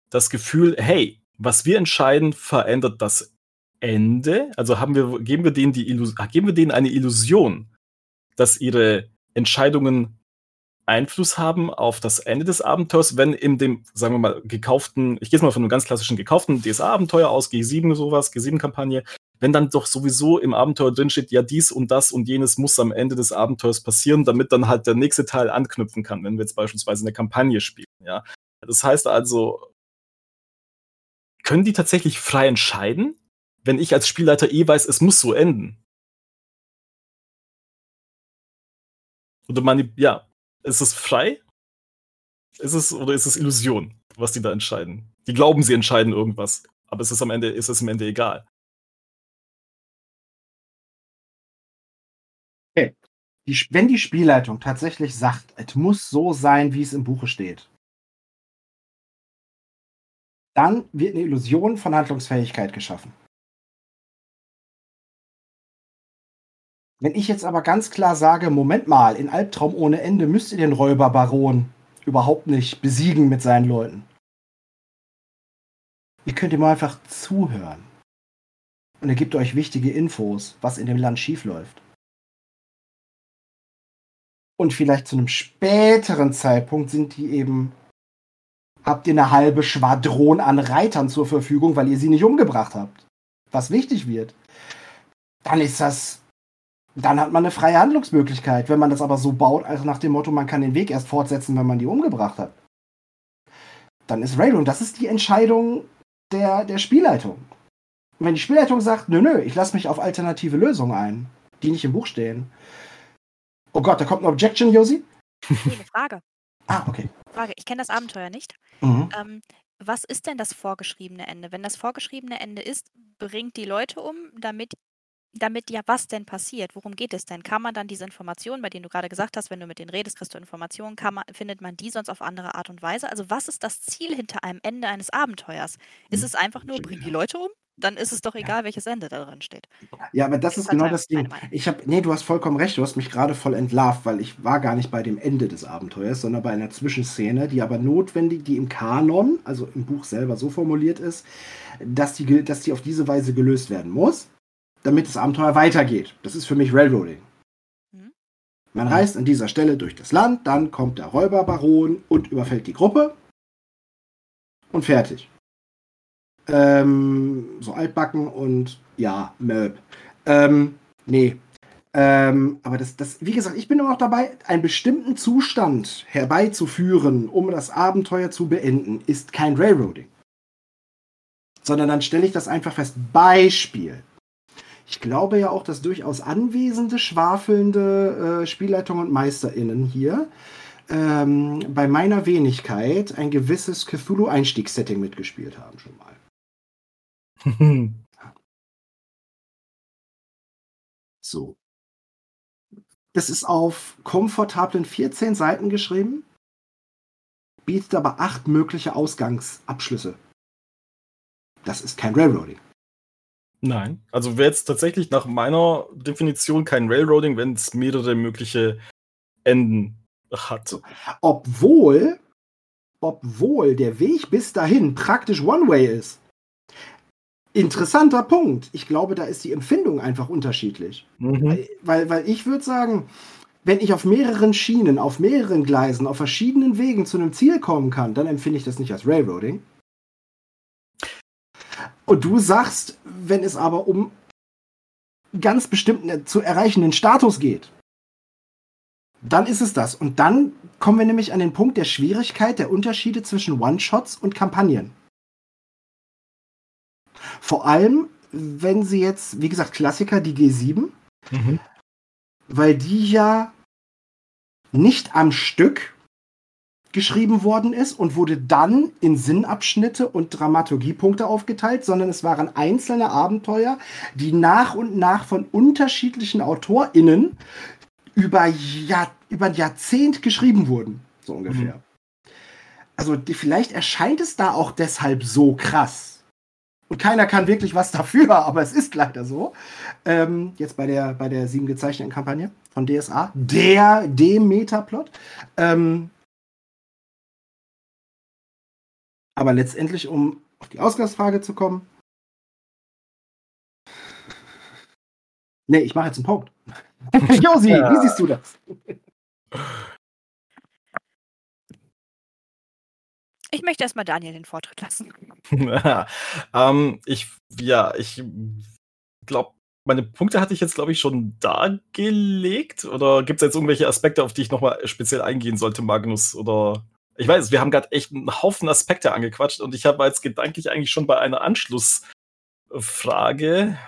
das Gefühl, hey, was wir entscheiden, verändert das Ende? Also haben wir, geben wir denen die Illus geben wir denen eine Illusion, dass ihre Entscheidungen Einfluss haben auf das Ende des Abenteuers, wenn in dem, sagen wir mal, gekauften, ich gehe jetzt mal von einem ganz klassischen gekauften DSA-Abenteuer aus, G7 sowas, G7-Kampagne, wenn dann doch sowieso im Abenteuer drinsteht, ja, dies und das und jenes muss am Ende des Abenteuers passieren, damit dann halt der nächste Teil anknüpfen kann, wenn wir jetzt beispielsweise eine Kampagne spielen, ja. Das heißt also, können die tatsächlich frei entscheiden, wenn ich als Spielleiter eh weiß, es muss so enden? Oder man, ja, ist es frei? Ist es, oder ist es Illusion, was die da entscheiden? Die glauben, sie entscheiden irgendwas, aber es ist am Ende, ist es am Ende egal. Okay. Die, wenn die Spielleitung tatsächlich sagt, es muss so sein, wie es im Buche steht, dann wird eine Illusion von Handlungsfähigkeit geschaffen. Wenn ich jetzt aber ganz klar sage, Moment mal, in Albtraum ohne Ende müsst ihr den Räuberbaron überhaupt nicht besiegen mit seinen Leuten. Ihr könnt ihm einfach zuhören. Und er gibt euch wichtige Infos, was in dem Land schiefläuft. Und vielleicht zu einem späteren Zeitpunkt sind die eben, habt ihr eine halbe Schwadron an Reitern zur Verfügung, weil ihr sie nicht umgebracht habt. was wichtig wird, dann ist das, dann hat man eine freie Handlungsmöglichkeit. Wenn man das aber so baut, also nach dem Motto, man kann den Weg erst fortsetzen, wenn man die umgebracht hat, dann ist Railroad. Das ist die Entscheidung der, der Spielleitung. Und wenn die Spielleitung sagt, nö, nö, ich lasse mich auf alternative Lösungen ein, die nicht im Buch stehen. Oh Gott, da kommt eine Objection, Josi? Nee, eine Frage. Ah, okay. Frage. Ich kenne das Abenteuer nicht. Mhm. Ähm, was ist denn das vorgeschriebene Ende? Wenn das vorgeschriebene Ende ist, bringt die Leute um, damit, damit ja was denn passiert? Worum geht es denn? Kann man dann diese Informationen, bei denen du gerade gesagt hast, wenn du mit denen redest, kriegst du Informationen, man, findet man die sonst auf andere Art und Weise? Also was ist das Ziel hinter einem Ende eines Abenteuers? Ist es einfach nur, bring die Leute um? Dann ist es doch egal, welches Ende da drin steht. Ja, aber das Das ist genau halt das Ding. Ich habe, nee, du hast vollkommen recht. Du hast mich gerade voll entlarvt, weil ich war gar nicht bei dem Ende des Abenteuers, sondern bei einer Zwischenszene, die aber notwendig, die im Kanon, also im Buch selber so formuliert ist, dass die, dass die auf diese Weise gelöst werden muss, damit das Abenteuer weitergeht. Das ist für mich Railroading. Mhm. Man reist an dieser Stelle durch das Land, dann kommt der Räuberbaron und überfällt die Gruppe und fertig. Ähm, so altbacken und ja, Möb. Ähm, nee. Ähm, aber das, das, wie gesagt, ich bin immer noch dabei, einen bestimmten Zustand herbeizuführen, um das Abenteuer zu beenden, ist kein Railroading. Sondern dann stelle ich das einfach fest. Beispiel. Ich glaube ja auch, dass durchaus anwesende, schwafelnde äh, Spielleitungen und MeisterInnen hier ähm, bei meiner Wenigkeit ein gewisses Cthulhu-Einstiegssetting mitgespielt haben schon mal. So. Das ist auf komfortablen 14 Seiten geschrieben, bietet aber acht mögliche Ausgangsabschlüsse. Das ist kein Railroading. Nein. Also wäre jetzt tatsächlich nach meiner Definition kein Railroading, wenn es mehrere mögliche Enden hat. Obwohl, obwohl der Weg bis dahin praktisch One-Way ist. Interessanter Punkt. Ich glaube, da ist die Empfindung einfach unterschiedlich. Mhm. Weil, weil ich würde sagen, wenn ich auf mehreren Schienen, auf mehreren Gleisen, auf verschiedenen Wegen zu einem Ziel kommen kann, dann empfinde ich das nicht als Railroading. Und du sagst, wenn es aber um ganz bestimmten äh, zu erreichenden Status geht, dann ist es das. Und dann kommen wir nämlich an den Punkt der Schwierigkeit der Unterschiede zwischen One-Shots und Kampagnen. Vor allem, wenn sie jetzt, wie gesagt, Klassiker, die G7, Mhm. weil die ja nicht am Stück geschrieben worden ist und wurde dann in Sinnabschnitte und Dramaturgiepunkte aufgeteilt, sondern es waren einzelne Abenteuer, die nach und nach von unterschiedlichen AutorInnen über, Jahr, über ein Jahrzehnt geschrieben wurden, so ungefähr. Also die, vielleicht erscheint es da auch deshalb so krass. Und keiner kann wirklich was dafür, aber es ist leider so. Ähm, jetzt bei der, bei der sieben gezeichneten Kampagne von DSA, der, dem Metaplot. Ähm, aber letztendlich, um auf die Ausgangsfrage zu kommen. Nee, ich mache jetzt einen Punkt. Josi, Ja. wie siehst du das? Ich möchte erstmal Daniel den Vortritt lassen. ähm, ich, ja, ich glaube, meine Punkte hatte ich jetzt, glaube ich, schon dargelegt. Oder gibt es jetzt irgendwelche Aspekte, auf die ich nochmal speziell eingehen sollte, Magnus? Oder ich weiß, wir haben gerade echt einen Haufen Aspekte angequatscht und ich habe jetzt gedanklich eigentlich schon bei einer Anschlussfrage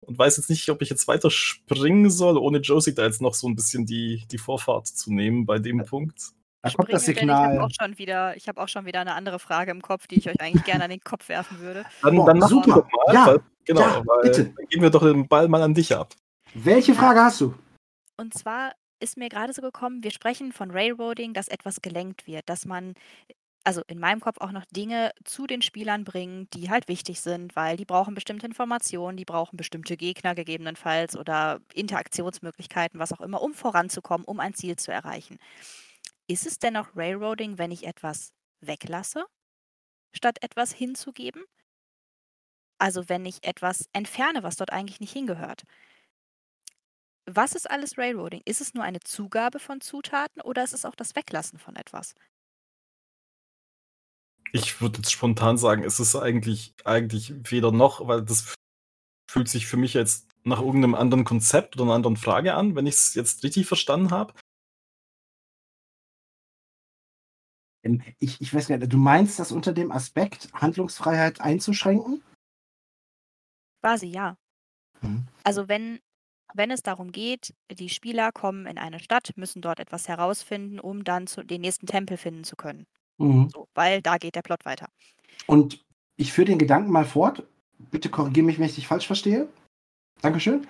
und weiß jetzt nicht, ob ich jetzt weiter springen soll, ohne Josie da jetzt noch so ein bisschen die, die Vorfahrt zu nehmen bei dem Punkt. Da kommt das denn Ich Signal. habe auch, schon wieder- ich hab auch schon wieder eine andere Frage im Kopf, die ich euch eigentlich gerne an den Kopf werfen würde. Dann, dann mach super. mal. Ja, weil, genau, ja, weil bitte. dann geben wir doch den Ball mal an dich ab. Welche. Frage hast du? Und zwar ist mir gerade so gekommen, wir sprechen von Railroading, dass etwas gelenkt wird, dass man, also in meinem Kopf auch noch Dinge zu den Spielern bringt, die halt wichtig sind, weil die brauchen bestimmte Informationen, die brauchen bestimmte Gegner gegebenenfalls oder Interaktionsmöglichkeiten, was auch immer, um voranzukommen, um ein Ziel zu erreichen. Ist es dennoch Railroading, wenn ich etwas weglasse, statt etwas hinzugeben? Also wenn ich etwas entferne, was dort eigentlich nicht hingehört. Was ist alles Railroading? Ist es nur eine Zugabe von Zutaten oder ist es auch das Weglassen von etwas? Ich würde jetzt spontan sagen, es ist eigentlich, eigentlich weder noch, weil das fühlt sich für mich jetzt nach irgendeinem anderen Konzept oder einer anderen Frage an, wenn ich es jetzt richtig verstanden habe. Ähm, Ich, ich weiß gar nicht, du meinst das unter dem Aspekt, Handlungsfreiheit einzuschränken? Quasi ja. Mhm. Also wenn, wenn es darum geht, die Spieler kommen in eine Stadt, müssen dort etwas herausfinden, um dann zu, den nächsten Tempel finden zu können. Mhm. So, weil da geht der Plot weiter. Und ich führe den Gedanken mal fort. Bitte korrigiere mich, wenn ich dich falsch verstehe. Dankeschön.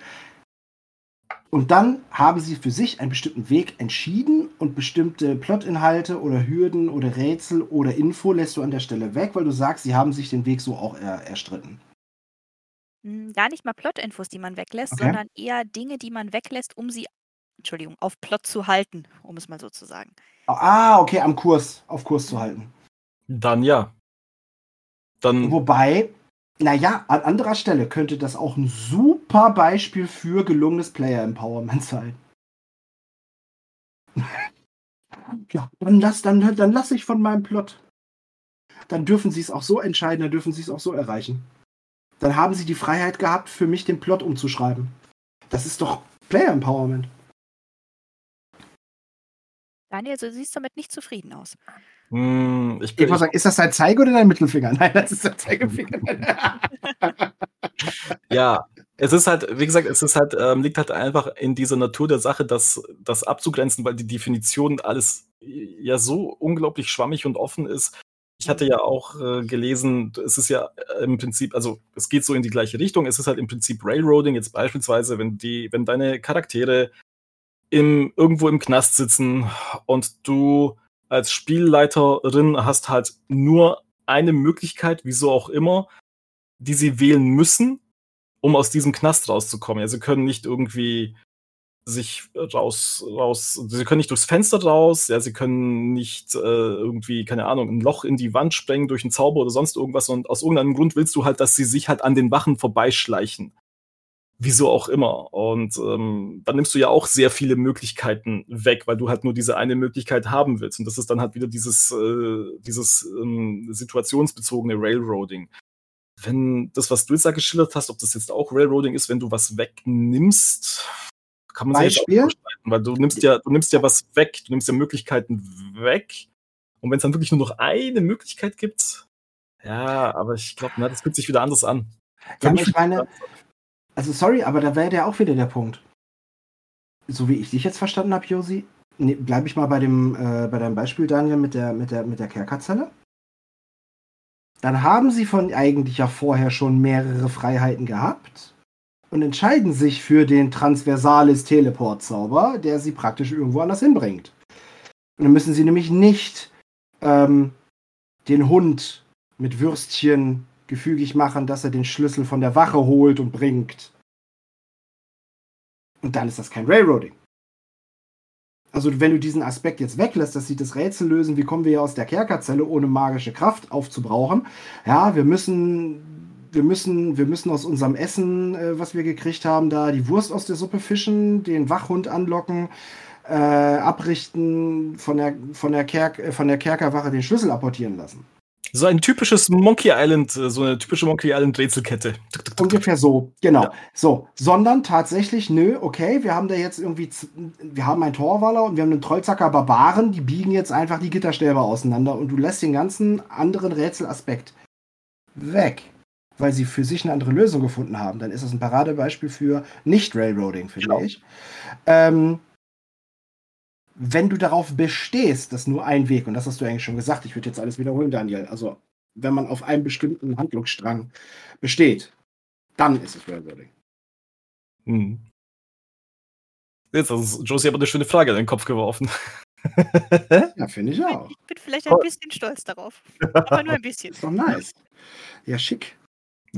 Und dann haben sie für sich einen bestimmten Weg entschieden und bestimmte Plotinhalte oder Hürden oder Rätsel oder Info lässt du an der Stelle weg, weil du sagst, sie haben sich den Weg so auch er erstritten. Hm, Gar nicht mal Plot-Infos, die man weglässt, Okay. sondern eher Dinge, die man weglässt, um sie, Entschuldigung, auf Plot zu halten, um es mal so zu sagen. Ah, okay, am Kurs, auf Kurs zu halten. Dann ja. Dann Wobei, naja, an anderer Stelle könnte das auch ein super Beispiel für gelungenes Player Empowerment sein. Ja, dann lass, dann, dann lass ich von meinem Plot. Dann dürfen sie es auch so entscheiden, dann dürfen sie es auch so erreichen. Dann haben sie die Freiheit gehabt, für mich den Plot umzuschreiben. Das ist doch Player Empowerment. Daniel, du siehst damit nicht zufrieden aus. Hm, ich Ich muss sagen, ist das dein Zeige oder dein Mittelfinger? Nein, das ist der Zeigefinger. ja, es ist halt, wie gesagt, es ist halt, ähm, liegt halt einfach in dieser Natur der Sache, das, das abzugrenzen, weil die Definition alles ja so unglaublich schwammig und offen ist. Ich hatte ja auch äh, gelesen, es ist ja äh, im Prinzip, also es geht so in die gleiche Richtung. Es ist halt im Prinzip Railroading, jetzt beispielsweise, wenn die, wenn deine Charaktere im, irgendwo im Knast sitzen und du als Spielleiterin hast halt nur eine Möglichkeit, wieso auch immer, die sie wählen müssen, um aus diesem Knast rauszukommen. Ja, sie können nicht irgendwie sich raus, raus, sie können nicht durchs Fenster raus, ja, sie können nicht äh, irgendwie, keine Ahnung, ein Loch in die Wand sprengen durch einen Zauber oder sonst irgendwas und aus irgendeinem Grund willst du halt, dass sie sich halt an den Wachen vorbeischleichen. Wieso auch immer. Und ähm, dann nimmst du ja auch sehr viele Möglichkeiten weg, weil du halt nur diese eine Möglichkeit haben willst. Und das ist dann halt wieder dieses, äh, dieses ähm, situationsbezogene Railroading. Wenn das, was du jetzt da geschildert hast, ob das jetzt auch Railroading ist, wenn du was wegnimmst, kann man sich Beispiel? streiten, weil du nimmst ja, du nimmst ja was weg, du nimmst ja Möglichkeiten weg. Und wenn es dann wirklich nur noch eine Möglichkeit gibt, ja, aber ich glaube, das fühlt sich wieder anders an. Für Ja, aber ich sich meine, also sorry, aber da wäre ja auch wieder der Punkt. So wie ich dich jetzt verstanden habe, Josi, ne, bleibe ich mal bei dem äh, bei deinem Beispiel, Daniel, mit der mit der mit der Kerkerzelle. Dann haben sie von eigentlich ja vorher schon mehrere Freiheiten gehabt und entscheiden sich für den Transversalis Teleport-Zauber, der sie praktisch irgendwo anders hinbringt. Und dann müssen sie nämlich nicht ähm, den Hund mit Würstchen gefügig machen, dass er den Schlüssel von der Wache holt und bringt. Und dann ist das kein Railroading. Also wenn du diesen Aspekt jetzt weglässt, dass sie das Rätsel lösen, wie kommen wir aus der Kerkerzelle ohne magische Kraft aufzubrauchen? Ja, wir müssen, wir müssen, wir müssen aus unserem Essen, äh, was wir gekriegt haben, da die Wurst aus der Suppe fischen, den Wachhund anlocken, äh, abrichten, von der, von der, Kerk, äh, von der Kerkerwache den Schlüssel apportieren lassen. So ein typisches Monkey Island, äh, so eine typische Monkey Island Rätselkette. Ungefähr so, genau. Ja. So, sondern tatsächlich, nö, okay, wir haben da jetzt irgendwie, wir haben einen Torwaller und wir haben einen Trollzacker Barbaren, die biegen jetzt einfach die Gitterstäbe auseinander und du lässt den ganzen anderen Rätselaspekt weg, weil sie für sich eine andere Lösung gefunden haben. Dann ist das ein Paradebeispiel für Nicht-Railroading, finde Genau. ich. Ähm, wenn du darauf bestehst, dass nur ein Weg, und das hast du eigentlich schon gesagt, ich würde jetzt alles wiederholen, Daniel, also wenn man auf einem bestimmten Handlungsstrang besteht, dann ist es Railroading. Hm. Jetzt hat Josie aber eine schöne Frage in den Kopf geworfen. Ja, finde ich auch. Ich bin vielleicht ein bisschen stolz darauf. Aber nur ein bisschen. Ist doch nice. Ja, schick.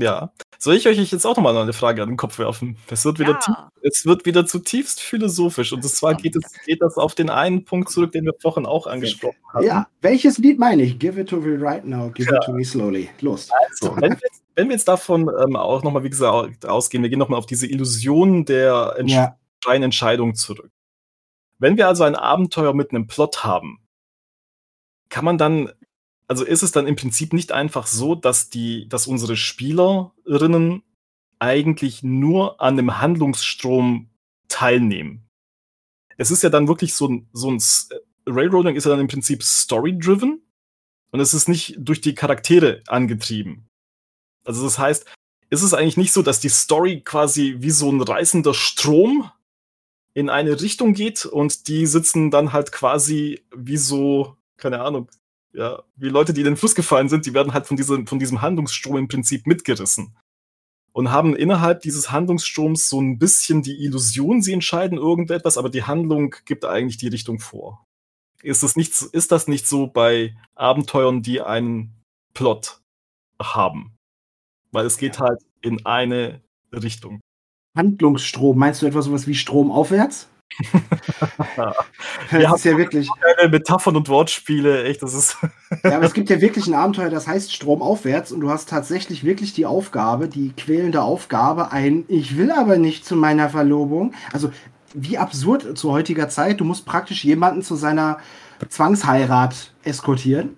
Ja. Soll ich euch jetzt auch nochmal eine Frage an den Kopf werfen? Es wird wieder, tief, Ja, es wird wieder zutiefst philosophisch. Und zwar geht, es, geht das auf den einen Punkt zurück, den wir vorhin auch angesprochen haben. Ja, welches Lied meine ich? Give it to me right now, give it to me slowly. Los. Also, wenn, wir jetzt, wenn wir jetzt davon ähm, auch nochmal, wie gesagt, ausgehen, wir gehen nochmal auf diese Illusion der Entsch Ja, freien Entscheidung zurück. Wenn wir also ein Abenteuer mit einem Plot haben, kann man dann, also ist es dann im Prinzip nicht einfach so, dass die, dass unsere Spielerinnen eigentlich nur an einem Handlungsstrom teilnehmen. Es ist ja dann wirklich so ein, so ein äh, Railroading ist ja dann im Prinzip story-driven und es ist nicht durch die Charaktere angetrieben. Also das heißt, ist es eigentlich nicht so, dass die Story quasi wie so ein reißender Strom in eine Richtung geht und die sitzen dann halt quasi wie so, keine Ahnung, ja, wie Leute, die in den Fluss gefallen sind, die werden halt von diesem, von diesem Handlungsstrom im Prinzip mitgerissen. Und haben innerhalb dieses Handlungsstroms so ein bisschen die Illusion, sie entscheiden irgendetwas, aber die Handlung gibt eigentlich die Richtung vor. Ist das nicht, ist das nicht so bei Abenteuern, die einen Plot haben? Weil es geht halt in eine Richtung. Handlungsstrom, meinst du etwas sowas wie Strom aufwärts? Das ja, ist ja wirklich. Metaphern und Wortspiele, echt, das ist. ja, aber es gibt ja wirklich ein Abenteuer, das heißt Strom aufwärts und du hast tatsächlich wirklich die Aufgabe, die quälende Aufgabe, ein Ich will aber nicht zu meiner Verlobung. Also, wie absurd zu heutiger Zeit, du musst praktisch jemanden zu seiner Zwangsheirat eskortieren.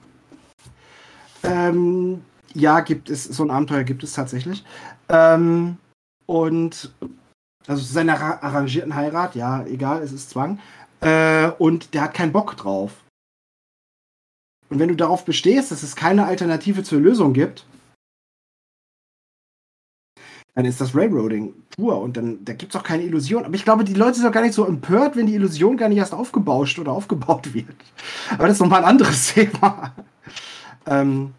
Ähm, ja, gibt es, so ein Abenteuer gibt es tatsächlich. Ähm, und also zu seiner arrangierten Heirat, ja, egal, es ist Zwang. Äh, und der hat keinen Bock drauf. Und wenn du darauf bestehst, dass es keine Alternative zur Lösung gibt, dann ist das Railroading pur und dann da gibt es auch keine Illusion. Aber ich glaube, die Leute sind doch gar nicht so empört, wenn die Illusion gar nicht erst aufgebauscht oder aufgebaut wird. Aber das ist nochmal ein anderes Thema. ähm,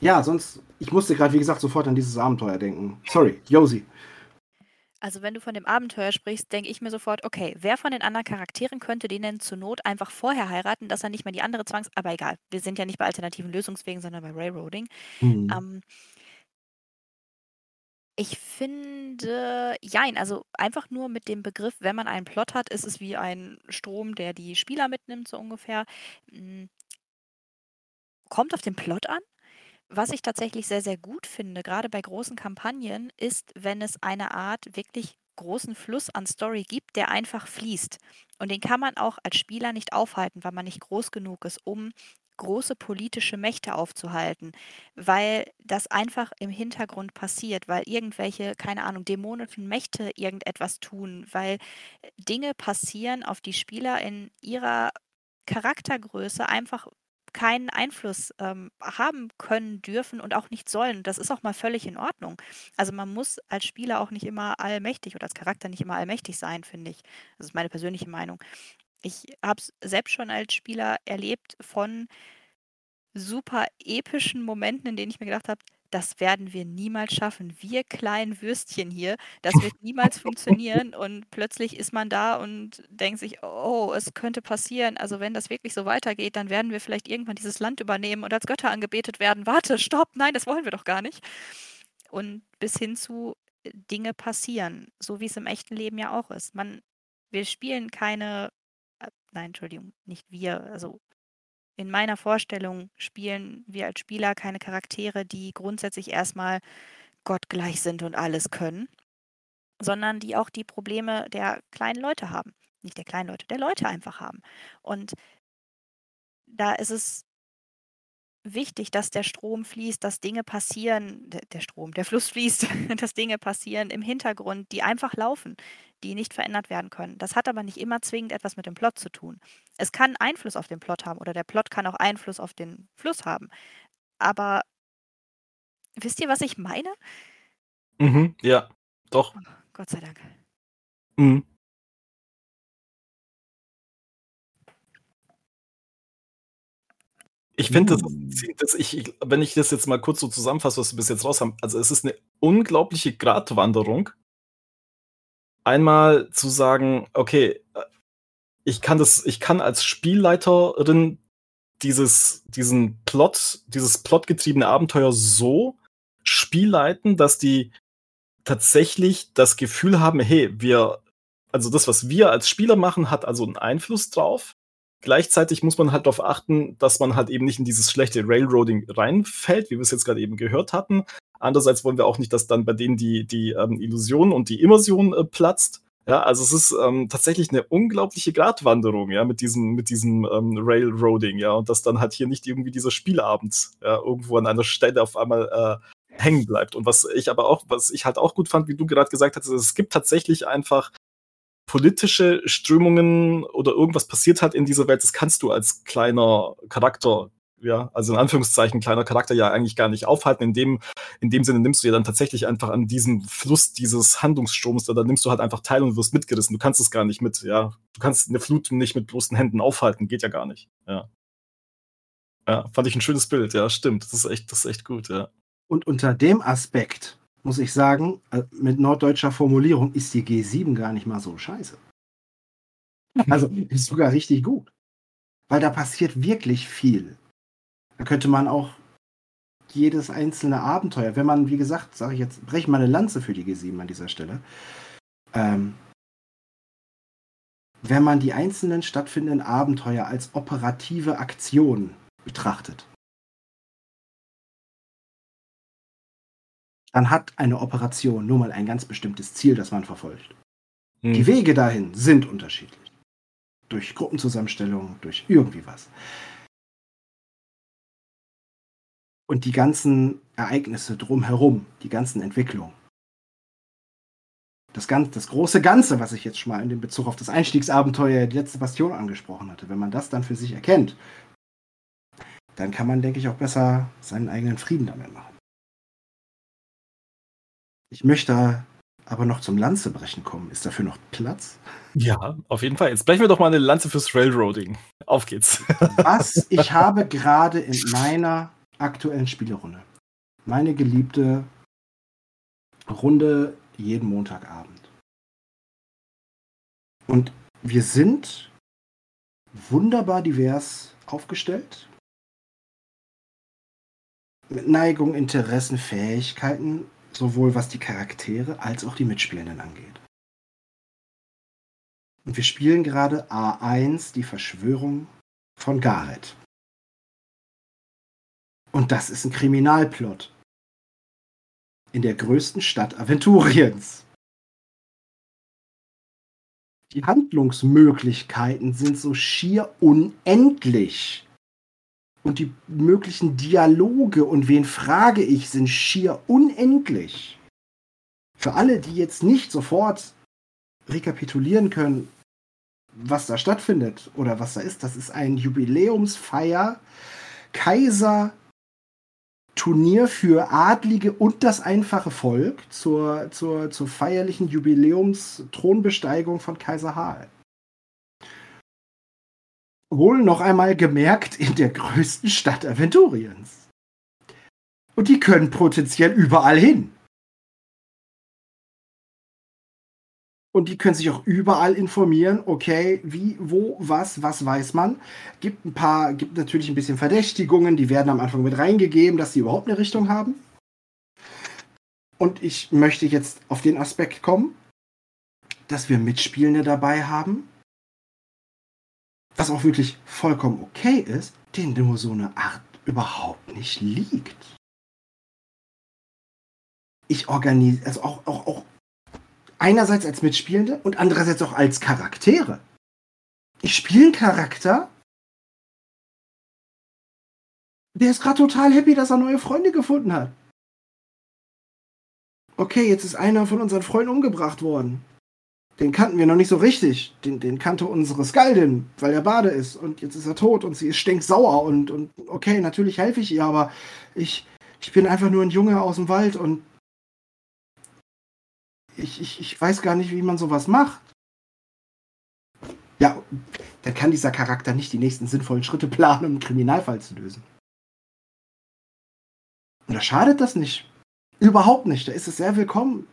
ja, sonst, ich musste gerade, wie gesagt, sofort an dieses Abenteuer denken. Sorry, Josi. Also wenn du von dem Abenteuer sprichst, denke ich mir sofort, okay, wer von den anderen Charakteren könnte den denn zur Not einfach vorher heiraten, dass er nicht mehr die andere Zwangs... Aber egal, wir sind ja nicht bei alternativen Lösungswegen, sondern bei Railroading. Mhm. Ähm, ich finde, jein, also einfach nur mit dem Begriff, wenn man einen Plot hat, ist es wie ein Strom, der die Spieler mitnimmt, so ungefähr. Hm, kommt auf den Plot an. Was ich tatsächlich sehr, sehr gut finde, gerade bei großen Kampagnen, ist, wenn es eine Art wirklich großen Fluss an Story gibt, der einfach fließt. Und den kann man auch als Spieler nicht aufhalten, weil man nicht groß genug ist, um große politische Mächte aufzuhalten, weil das einfach im Hintergrund passiert, weil irgendwelche, keine Ahnung, dämonischen Mächte irgendetwas tun, weil Dinge passieren, auf die Spieler in ihrer Charaktergröße einfach keinen Einfluss ähm, haben können, dürfen und auch nicht sollen. Das ist auch mal völlig in Ordnung. Also man muss als Spieler auch nicht immer allmächtig oder als Charakter nicht immer allmächtig sein, finde ich. Das ist meine persönliche Meinung. Ich habe es selbst schon als Spieler erlebt von super epischen Momenten, in denen ich mir gedacht habe, das werden wir niemals schaffen. Wir kleinen Würstchen hier, das wird niemals funktionieren. Und plötzlich ist man da und denkt sich, oh, es könnte passieren. Also wenn das wirklich so weitergeht, dann werden wir vielleicht irgendwann dieses Land übernehmen und als Götter angebetet werden. Warte, stopp, nein, das wollen wir doch gar nicht. Und bis hin zu äh, Dinge passieren, so wie es im echten Leben ja auch ist. Man, wir spielen keine, äh, nein, Entschuldigung, nicht wir, also in meiner Vorstellung spielen wir als Spieler keine Charaktere, die grundsätzlich erstmal gottgleich sind und alles können, sondern die auch die Probleme der kleinen Leute haben. Nicht der kleinen Leute, der Leute einfach haben. Und da ist es wichtig, dass der Strom fließt, dass Dinge passieren, der, der Strom, der Fluss fließt, dass Dinge passieren im Hintergrund, die einfach laufen, die nicht verändert werden können. Das hat aber nicht immer zwingend etwas mit dem Plot zu tun. Es kann Einfluss auf den Plot haben oder der Plot kann auch Einfluss auf den Fluss haben. Aber wisst ihr, was ich meine? Mhm, ja, doch. Oh, Gott sei Dank. Mhm. Ich finde, das, das ich, wenn ich das jetzt mal kurz so zusammenfasse, was wir bis jetzt raus haben, also es ist eine unglaubliche Gratwanderung. Einmal zu sagen, okay, äh, ich kann das, ich kann als Spielleiterin dieses, diesen Plot, dieses plotgetriebene Abenteuer so spielleiten, dass die tatsächlich das Gefühl haben, hey, wir, also das, was wir als Spieler machen, hat also einen Einfluss drauf. Gleichzeitig muss man halt darauf achten, dass man halt eben nicht in dieses schlechte Railroading reinfällt, wie wir es jetzt gerade eben gehört hatten. Andererseits wollen wir auch nicht, dass dann bei denen die, die ähm, Illusion und die Immersion äh, platzt. Ja, also es ist ähm, tatsächlich eine unglaubliche Gratwanderung, ja, mit diesem, mit diesem ähm, Railroading, ja, und dass dann halt hier nicht irgendwie dieser Spielabend ja, irgendwo an einer Stelle auf einmal hängen bleibt. Und was ich aber auch, was ich halt auch gut fand, wie du gerade gesagt hast, es gibt tatsächlich einfach politische Strömungen oder irgendwas passiert hat in dieser Welt, das kannst du als kleiner Charakter, ja, also in Anführungszeichen kleiner Charakter ja eigentlich gar nicht aufhalten. In dem, in dem Sinne nimmst du ja dann tatsächlich einfach an diesem Fluss dieses Handlungsstroms, da nimmst du halt einfach teil und wirst mitgerissen. Du kannst es gar nicht mit, ja, du kannst eine Flut nicht mit bloßen Händen aufhalten, geht ja gar nicht, ja. Ja, fand ich ein schönes Bild, ja, stimmt. Das ist echt, das ist echt gut, ja. Und unter dem Aspekt muss ich sagen, äh, mit norddeutscher Formulierung ist die G7 gar nicht mal so scheiße. Also ist sogar richtig gut. Weil da passiert wirklich viel. Da könnte man auch jedes einzelne Abenteuer, wenn man, wie gesagt, sage ich jetzt, breche mal eine Lanze für die G7 an dieser Stelle. Ähm, wenn man die einzelnen stattfindenden Abenteuer als operative Aktion betrachtet, dann hat eine Operation nur mal ein ganz bestimmtes Ziel, das man verfolgt. Hm. Die Wege dahin sind unterschiedlich. Durch Gruppenzusammenstellung, durch irgendwie was. Und die ganzen Ereignisse drumherum, die ganzen Entwicklungen. Das, ganz, das große Ganze, was ich jetzt schon mal in dem Bezug auf das Einstiegsabenteuer, die letzte Bastion angesprochen hatte, wenn man das dann für sich erkennt, dann kann man, denke ich, auch besser seinen eigenen Frieden damit machen. Ich möchte aber noch zum Lanzebrechen kommen. Ist dafür noch Platz? Ja, auf jeden Fall. Jetzt brechen wir doch mal eine Lanze fürs Railroading. Auf geht's. Was ich habe gerade in meiner aktuellen Spielerunde, meine geliebte Runde jeden Montagabend. Und wir sind wunderbar divers aufgestellt. Mit Neigung, Interessen, Fähigkeiten sowohl was die Charaktere als auch die Mitspielenden angeht. Und wir spielen gerade A1, die Verschwörung von Gareth. Und das ist ein Kriminalplot. In der größten Stadt Aventuriens. Die Handlungsmöglichkeiten sind so schier unendlich. Und die möglichen Dialoge und wen frage ich sind schier unendlich. Für alle, die jetzt nicht sofort rekapitulieren können, was da stattfindet oder was da ist, das ist ein Jubiläumsfeier Kaiser Turnier für Adlige und das einfache Volk zur, zur, zur feierlichen Jubiläumsthronbesteigung von Kaiser Harl wohl noch einmal gemerkt in der größten Stadt Aventuriens. Und die können potenziell überall hin. Und die können sich auch überall informieren, okay, wie, wo, was, was weiß man. Gibt ein paar, gibt natürlich ein bisschen Verdächtigungen, die werden am Anfang mit reingegeben, dass sie überhaupt eine Richtung haben. Und ich möchte jetzt auf den Aspekt kommen, dass wir Mitspielende dabei haben, was auch wirklich vollkommen okay ist, denen nur so eine Art überhaupt nicht liegt. Ich organisiere, also auch, auch, auch einerseits als Mitspielende und andererseits auch als Charaktere. Ich spiele einen Charakter, der ist gerade total happy, dass er neue Freunde gefunden hat. Okay, jetzt ist einer von unseren Freunden umgebracht worden den kannten wir noch nicht so richtig. Den, den kannte unsere Skaldin, weil er Bade ist. Und jetzt ist er tot und sie ist stinksauer. Und, und okay, natürlich helfe ich ihr, aber ich, ich bin einfach nur ein Junge aus dem Wald und ich, ich, ich weiß gar nicht, wie man sowas macht. Ja, dann kann dieser Charakter nicht die nächsten sinnvollen Schritte planen, um einen Kriminalfall zu lösen. Und da schadet das nicht. Überhaupt nicht. Da ist es sehr willkommen.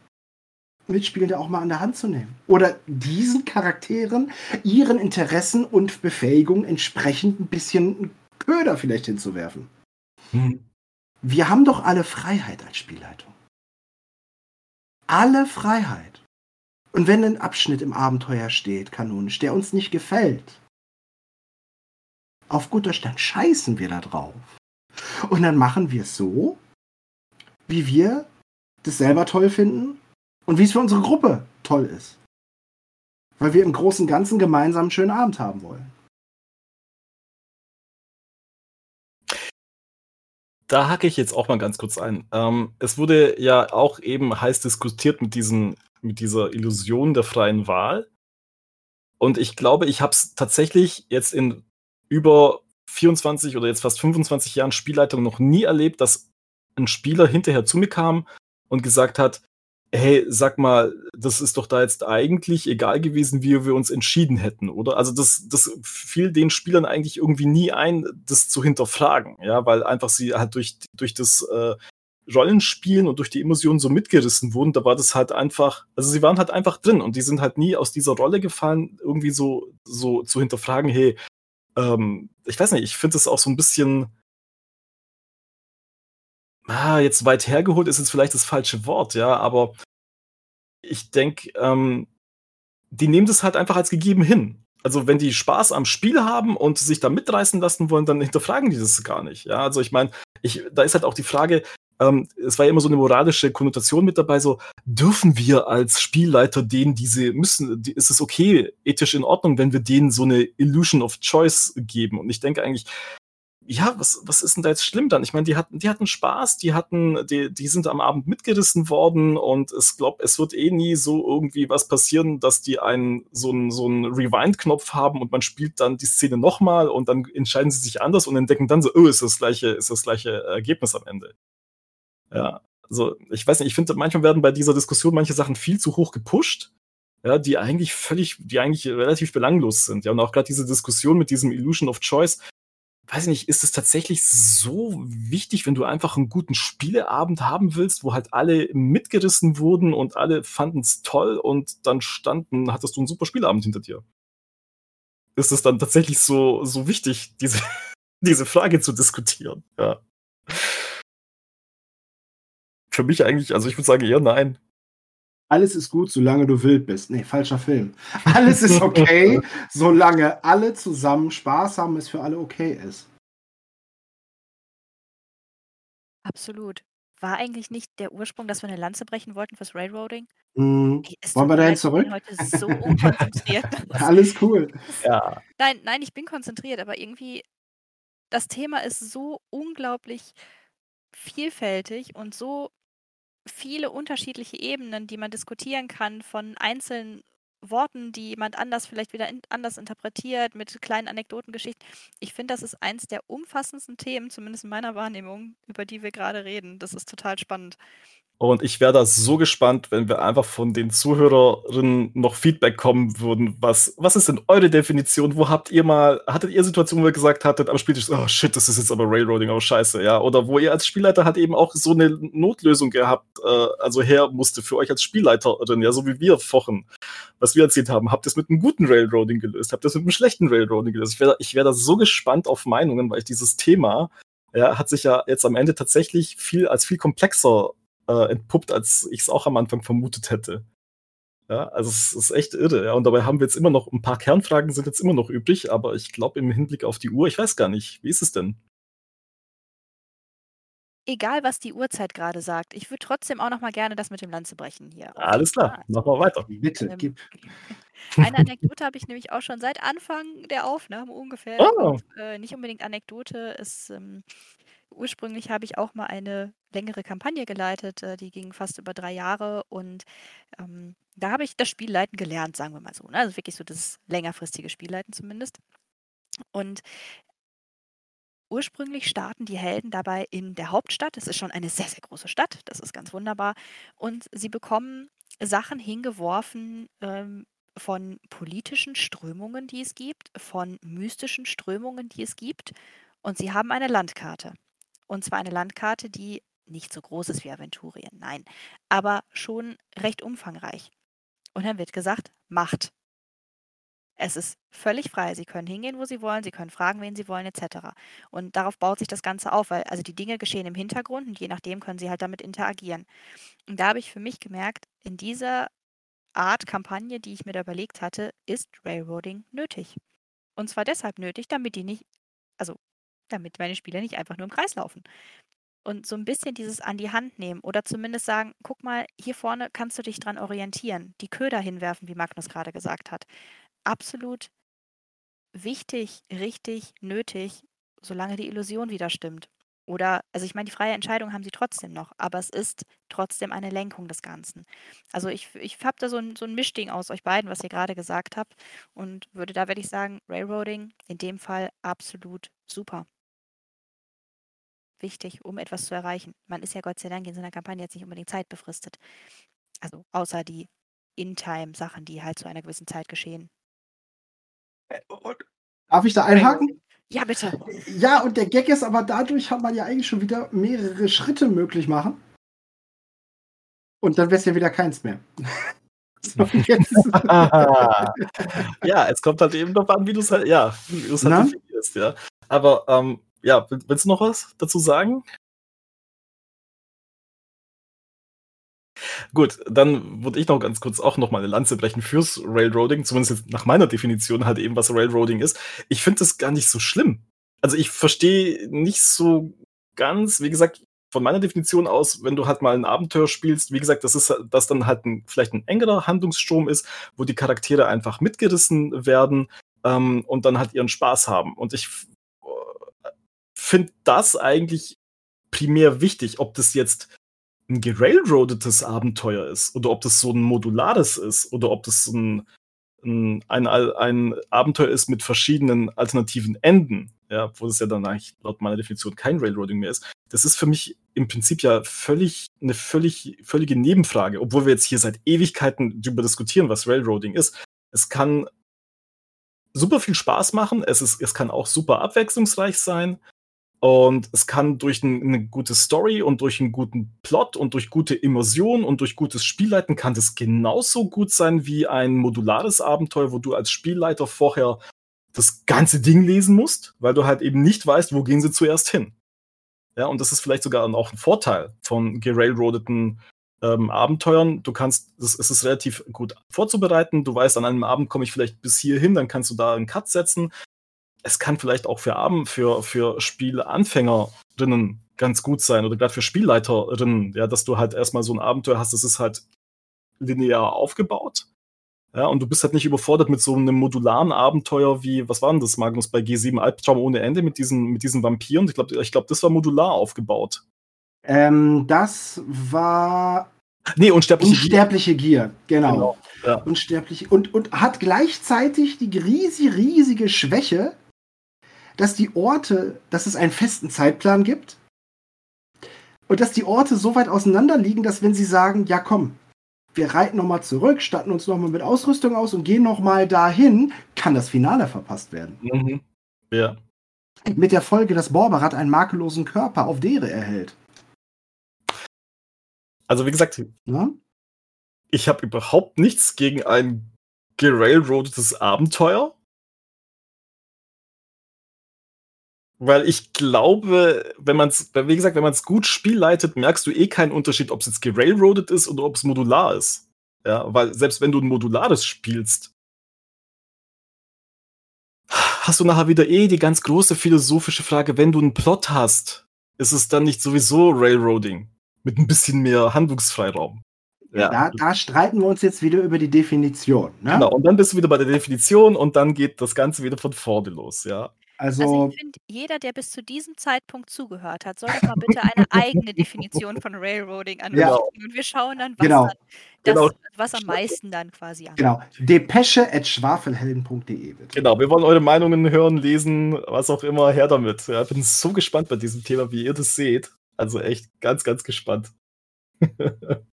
Mitspielende auch mal an der Hand zu nehmen. Oder diesen Charakteren ihren Interessen und Befähigungen entsprechend ein bisschen Köder vielleicht hinzuwerfen. Hm. Wir haben doch alle Freiheit als Spielleitung. Alle Freiheit. Und wenn ein Abschnitt im Abenteuer steht, kanonisch, der uns nicht gefällt, auf guter Stand scheißen wir da drauf. Und dann machen wir es so, wie wir das selber toll finden und wie es für unsere Gruppe toll ist. Weil wir im Großen und Ganzen gemeinsam einen schönen Abend haben wollen. da hacke ich jetzt auch mal ganz kurz ein. Ähm, es wurde ja auch eben heiß diskutiert mit, diesen, mit dieser Illusion der freien Wahl. Und ich glaube, ich habe es tatsächlich jetzt in über 24 oder jetzt fast 25 Jahren Spielleitung noch nie erlebt, dass ein Spieler hinterher zu mir kam und gesagt hat, hey, sag mal, das ist doch da jetzt eigentlich egal gewesen, wie wir uns entschieden hätten, oder? Also das, das fiel den Spielern eigentlich irgendwie nie ein, das zu hinterfragen, ja, weil einfach sie halt durch, durch das äh, Rollenspielen und durch die Emotionen so mitgerissen wurden, da war das halt einfach, also sie waren halt einfach drin und die sind halt nie aus dieser Rolle gefallen, irgendwie so, so zu hinterfragen, hey, ähm, ich weiß nicht, ich finde es auch so ein bisschen, ah, jetzt weit hergeholt ist jetzt vielleicht das falsche Wort, ja, aber ich denke, ähm, die nehmen das halt einfach als gegeben hin. Also wenn die Spaß am Spiel haben und sich da mitreißen lassen wollen, dann hinterfragen die das gar nicht. Ja, also ich meine, ich, da ist halt auch die Frage, ähm, es war ja immer so eine moralische Konnotation mit dabei, so dürfen wir als Spielleiter denen diese müssen, die, ist es okay, ethisch in Ordnung, wenn wir denen so eine Illusion of Choice geben? Und ich denke eigentlich, ja, was, was ist denn da jetzt schlimm dann? Ich meine, die hatten, die hatten Spaß, die hatten, die, die sind am Abend mitgerissen worden und es glaubt, es wird eh nie so irgendwie was passieren, dass die einen so einen so einen Rewind-Knopf haben und man spielt dann die Szene nochmal und dann entscheiden sie sich anders und entdecken dann so, oh, ist das gleiche, ist das gleiche Ergebnis am Ende. Ja, also ich weiß nicht, ich finde, manchmal werden bei dieser Diskussion manche Sachen viel zu hoch gepusht ja, die eigentlich völlig, die eigentlich relativ belanglos sind. Ja, und auch gerade diese Diskussion mit diesem Illusion of Choice, weiß ich nicht, ist es tatsächlich so wichtig, wenn du einfach einen guten Spieleabend haben willst, wo halt alle mitgerissen wurden und alle fanden es toll und dann standen, hattest du einen super Spieleabend hinter dir? Ist es dann tatsächlich so, so wichtig, diese, diese Frage zu diskutieren? Ja. Für mich eigentlich, also ich würde sagen eher nein. Alles ist gut, solange du wild bist. Nee, falscher Film. Alles ist okay, solange alle zusammen Spaß haben, es für alle okay ist. Absolut. War eigentlich nicht der Ursprung, dass wir eine Lanze brechen wollten fürs Railroading? Mhm. Ey, es Wollen wir dahin leid, ich zurück? bin heute so unkonzentriert. Alles cool. Ja. Nein, nein, ich bin konzentriert, aber irgendwie das Thema ist so unglaublich vielfältig und so viele unterschiedliche Ebenen, die man diskutieren kann, von einzelnen Worten, die jemand anders vielleicht wieder in, anders interpretiert, mit kleinen Anekdotengeschichten. Ich finde, das ist eins der umfassendsten Themen, zumindest in meiner Wahrnehmung, über die wir gerade reden. Das ist total spannend. Und ich wäre da so gespannt, wenn wir einfach von den Zuhörerinnen noch Feedback kommen würden. Was, was ist denn eure Definition? Wo habt ihr mal, hattet ihr Situationen, wo ihr gesagt hattet am Spieltisch, oh shit, das ist jetzt aber Railroading, oh scheiße, ja? Oder wo ihr als Spielleiter halt eben auch so eine Notlösung gehabt, äh, also her musste für euch als Spielleiterin, ja, so wie wir vorhin, was wir erzählt haben. Habt ihr es mit einem guten Railroading gelöst? Habt ihr es mit einem schlechten Railroading gelöst? Ich wäre ich wär da so gespannt auf Meinungen, weil ich dieses Thema, ja, hat sich ja jetzt am Ende tatsächlich viel als viel komplexer äh, entpuppt, als ich es auch am Anfang vermutet hätte. Ja, also es ist echt irre. Ja. Und dabei haben wir jetzt immer noch ein paar Kernfragen sind jetzt immer noch übrig, aber ich glaube im Hinblick auf die Uhr, ich weiß gar nicht, wie ist es denn? Egal, was die Uhrzeit gerade sagt, ich würde trotzdem auch noch mal gerne das mit dem Lanzebrechen hier. Alles klar, machen wir weiter. Bitte, Ähm, gib. Eine Anekdote habe ich nämlich auch schon seit Anfang der Aufnahme ungefähr. Oh. Und, äh, nicht unbedingt Anekdote. Es, ähm, ursprünglich habe ich auch mal eine längere Kampagne geleitet. Äh, die ging fast über drei Jahre. Und ähm, da habe ich das Spielleiten gelernt, sagen wir mal so. Ne? Also wirklich so das längerfristige Spielleiten zumindest. Und ursprünglich starten die Helden dabei in der Hauptstadt. Es ist schon eine sehr, sehr große Stadt. Das ist ganz wunderbar. Und sie bekommen Sachen hingeworfen ähm, von politischen Strömungen, die es gibt, von mystischen Strömungen, die es gibt. Und sie haben eine Landkarte. Und zwar eine Landkarte, die nicht so groß ist wie Aventurien, nein, aber schon recht umfangreich. Und dann wird gesagt, Macht. Es ist völlig frei. Sie können hingehen, wo Sie wollen, Sie können fragen, wen Sie wollen, etc. Und darauf baut sich das Ganze auf, weil also die Dinge geschehen im Hintergrund und je nachdem können Sie halt damit interagieren. Und da habe ich für mich gemerkt, in dieser Art Kampagne, die ich mir da überlegt hatte, ist Railroading nötig. Und zwar deshalb nötig, damit die nicht, also damit meine Spieler nicht einfach nur im Kreis laufen. Und so ein bisschen dieses an die Hand nehmen oder zumindest sagen, guck mal, hier vorne kannst du dich dran orientieren, die Köder hinwerfen, wie Magnus gerade gesagt hat. Absolut wichtig, richtig, nötig, solange die Illusion wieder stimmt. Oder, also ich meine, die freie Entscheidung haben sie trotzdem noch, aber es ist trotzdem eine Lenkung des Ganzen. Also ich, ich habe da so ein, so ein Mischding aus euch beiden, was ihr gerade gesagt habt. Und würde da, würde ich sagen, Railroading in dem Fall absolut super. Wichtig, um etwas zu erreichen. Man ist ja Gott sei Dank in so einer Kampagne jetzt nicht unbedingt zeitbefristet. Also außer die In-Time-Sachen, die halt zu einer gewissen Zeit geschehen. Äh, darf ich da einhaken? Ja, bitte. Ja, und der Gag ist aber dadurch hat man ja eigentlich schon wieder mehrere Schritte möglich machen. Und dann wäre es ja wieder keins mehr. so, ja, es kommt halt eben darauf an, wie du es halt, ja, wie du es halt definierst, ja. Aber ähm, ja, willst du noch was dazu sagen? Gut, dann würde ich noch ganz kurz auch noch mal eine Lanze brechen fürs Railroading, zumindest nach meiner Definition halt eben, was Railroading ist. Ich finde das gar nicht so schlimm. Also ich verstehe nicht so ganz, wie gesagt, von meiner Definition aus, wenn du halt mal ein Abenteuer spielst, wie gesagt, das ist, dass dann halt ein, vielleicht ein engerer Handlungsstrom ist, wo die Charaktere einfach mitgerissen werden ähm, und dann halt ihren Spaß haben. Und ich finde das eigentlich primär wichtig, ob das jetzt ein gerailroadetes Abenteuer ist oder ob das so ein modulares ist oder ob das ein, ein, ein, ein Abenteuer ist mit verschiedenen alternativen Enden, ja, wo das ja dann eigentlich laut meiner Definition kein Railroading mehr ist. Das ist für mich im Prinzip ja völlig eine völlig völlige Nebenfrage, obwohl wir jetzt hier seit Ewigkeiten darüber diskutieren, was Railroading ist. Es kann super viel Spaß machen, es, ist, es kann auch super abwechslungsreich sein. Und es kann durch ein, eine gute Story und durch einen guten Plot und durch gute Immersion und durch gutes Spielleiten kann das genauso gut sein wie ein modulares Abenteuer, wo du als Spielleiter vorher das ganze Ding lesen musst, weil du halt eben nicht weißt, wo gehen sie zuerst hin. Ja, und das ist vielleicht sogar auch ein Vorteil von gerailroadeten ähm, Abenteuern. Du kannst, es ist relativ gut vorzubereiten. Du weißt, an einem Abend komme ich vielleicht bis hierhin, dann kannst du da einen Cut setzen es kann vielleicht auch für Abend, für, für Spielanfängerinnen ganz gut sein oder gerade für Spielleiterinnen, ja, dass du halt erstmal so ein Abenteuer hast, das ist halt linear aufgebaut. Ja, und du bist halt nicht überfordert mit so einem modularen Abenteuer wie, was war denn das, Magnus, bei G7 Albtraum ohne Ende mit diesen, mit diesen Vampiren? Ich glaube, ich glaub, das war modular aufgebaut. Ähm, das war. Nee, unsterbliche, unsterbliche Gier. Gier genau. genau ja. Unsterbliche. Und, und hat gleichzeitig die riesige, riesige Schwäche, dass die Orte, dass es einen festen Zeitplan gibt und dass die Orte so weit auseinander liegen, dass wenn sie sagen, ja komm, wir reiten nochmal zurück, statten uns nochmal mit Ausrüstung aus und gehen nochmal dahin, kann das Finale verpasst werden. Mhm. Ja. Mit der Folge, dass Borberat einen makellosen Körper auf Dere erhält. Also wie gesagt, ja? ich habe überhaupt nichts gegen ein gerailroadetes Abenteuer. Weil ich glaube, wenn man es, wie gesagt, wenn man es gut spielleitet, merkst du eh keinen Unterschied, ob es jetzt gerailroadet ist oder ob es modular ist. Ja, weil selbst wenn du ein modulares spielst, hast du nachher wieder eh die ganz große philosophische Frage, wenn du einen Plot hast, ist es dann nicht sowieso Railroading mit ein bisschen mehr Handlungsfreiraum? Ja. Da, da, streiten wir uns jetzt wieder über die Definition. Ne? Genau, und dann bist du wieder bei der Definition und dann geht das Ganze wieder von vorne los, ja. Also, also ich finde, jeder, der bis zu diesem Zeitpunkt zugehört hat, soll doch mal bitte eine eigene Definition von Railroading anrichten. Ja. Und wir schauen dann, was, genau. dann, das, genau. was am meisten dann quasi an. Genau. Depesche at schwafelhelden.de. Genau, wir wollen eure Meinungen hören, lesen, was auch immer, her damit. Ja, ich bin so gespannt bei diesem Thema, wie ihr das seht. Also echt ganz, ganz gespannt.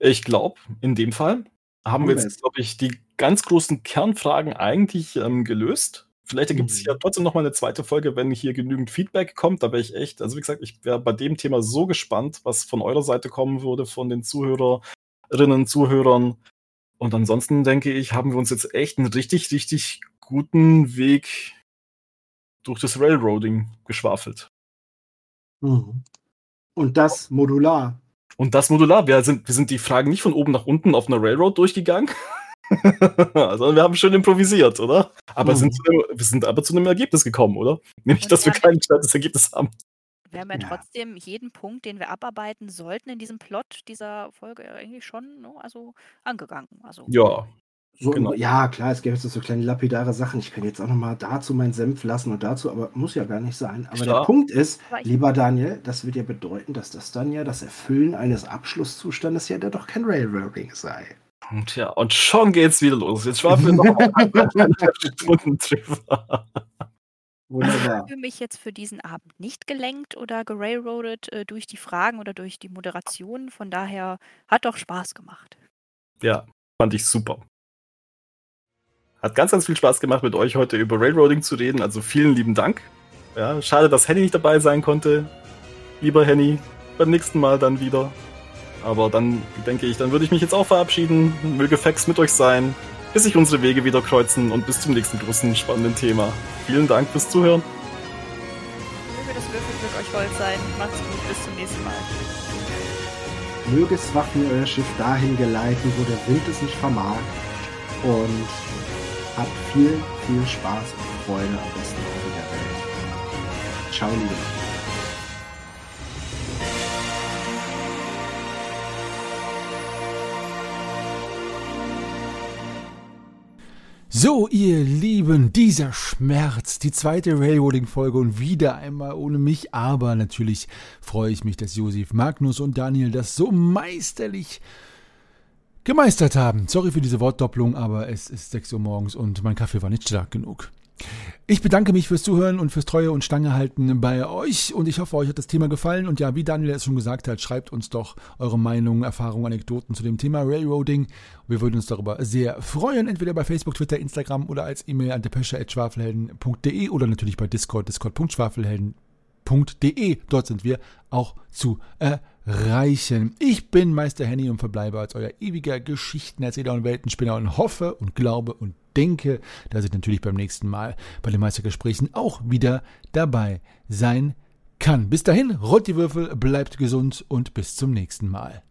ich glaube, in dem Fall haben wir jetzt, glaube ich, die ganz großen Kernfragen eigentlich ähm, gelöst. Vielleicht ergibt es mhm. ja trotzdem noch mal eine zweite Folge, wenn hier genügend Feedback kommt. Da wäre ich echt, also wie gesagt, ich wäre bei dem Thema so gespannt, was von eurer Seite kommen würde, von den Zuhörerinnen, Zuhörern. Und ansonsten denke ich, haben wir uns jetzt echt einen richtig, richtig guten Weg durch das Railroading geschwafelt. Mhm. Und das modular. Und das modular. Wir sind, wir sind die Fragen nicht von oben nach unten auf einer Railroad durchgegangen, also wir haben schön improvisiert, oder? Aber mhm. sind einem, wir sind aber zu einem Ergebnis gekommen, oder? Nämlich, dass wir kein gescheites Ergebnis haben. Wir haben ja, ja, trotzdem jeden Punkt, den wir abarbeiten sollten in diesem Plot dieser Folge eigentlich schon ne, also angegangen. Also. Ja. So, genau. Ja, klar, es gäbe jetzt so kleine lapidare Sachen. Ich kann jetzt auch noch mal dazu meinen Senf lassen und dazu, aber muss ja gar nicht sein. Aber klar. der Punkt ist, lieber Daniel, das wird ja bedeuten, dass das dann ja das Erfüllen eines Abschlusszustandes ja doch kein Railroading sei. Und ja, und schon geht's wieder los. Jetzt schwafeln wir noch Stunden drüber. Wunderbar. Ich fühle mich jetzt für diesen Abend nicht gelenkt oder gerailroadet äh, durch die Fragen oder durch die Moderation. Von daher hat doch Spaß gemacht. Ja, fand ich super. Hat ganz, ganz viel Spaß gemacht, mit euch heute über Railroading zu reden. Also vielen lieben Dank. Ja, schade, dass Henny nicht dabei sein konnte. Lieber Henny, beim nächsten Mal dann wieder. Aber dann denke ich, dann würde ich mich jetzt auch verabschieden. Möge Fax mit euch sein bis sich unsere Wege wieder kreuzen und bis zum nächsten großen spannenden Thema. Vielen Dank fürs Zuhören. Möge das Würfelglück euch voll sein. Macht's gut, bis zum nächsten Mal. Möge es Waffen euer Schiff dahin geleiten, wo der Wind es nicht vermag. Und habt viel, viel Spaß und Freude am besten Ort der Welt. Ciao, liebe. So, ihr Lieben, dieser Schmerz, die zweite Railroading-Folge und wieder einmal ohne mich, aber natürlich freue ich mich, dass Josef, Magnus und Daniel das so meisterlich gemeistert haben. Sorry für diese Wortdopplung, aber es ist 6 Uhr morgens und mein Kaffee war nicht stark genug. Ich bedanke mich fürs Zuhören und fürs treue und Stange halten bei euch und ich hoffe, euch hat das Thema gefallen und ja, wie Daniel es schon gesagt hat, schreibt uns doch eure Meinungen, Erfahrungen, Anekdoten zu dem Thema Railroading. Wir würden uns darüber sehr freuen, entweder bei Facebook, Twitter, Instagram oder als E-Mail an depesche.schwafelhelden.de oder natürlich bei Discord, discord.schwafelhelden.de. Dort sind wir auch zu erreichen. Ich bin Meister Henny und verbleibe als euer ewiger Geschichtenerzähler und Weltenspinner und hoffe und glaube und denke, dass ich natürlich beim nächsten Mal bei den Meistergesprächen auch wieder dabei sein kann. Bis dahin, rollt die Würfel, bleibt gesund und bis zum nächsten Mal.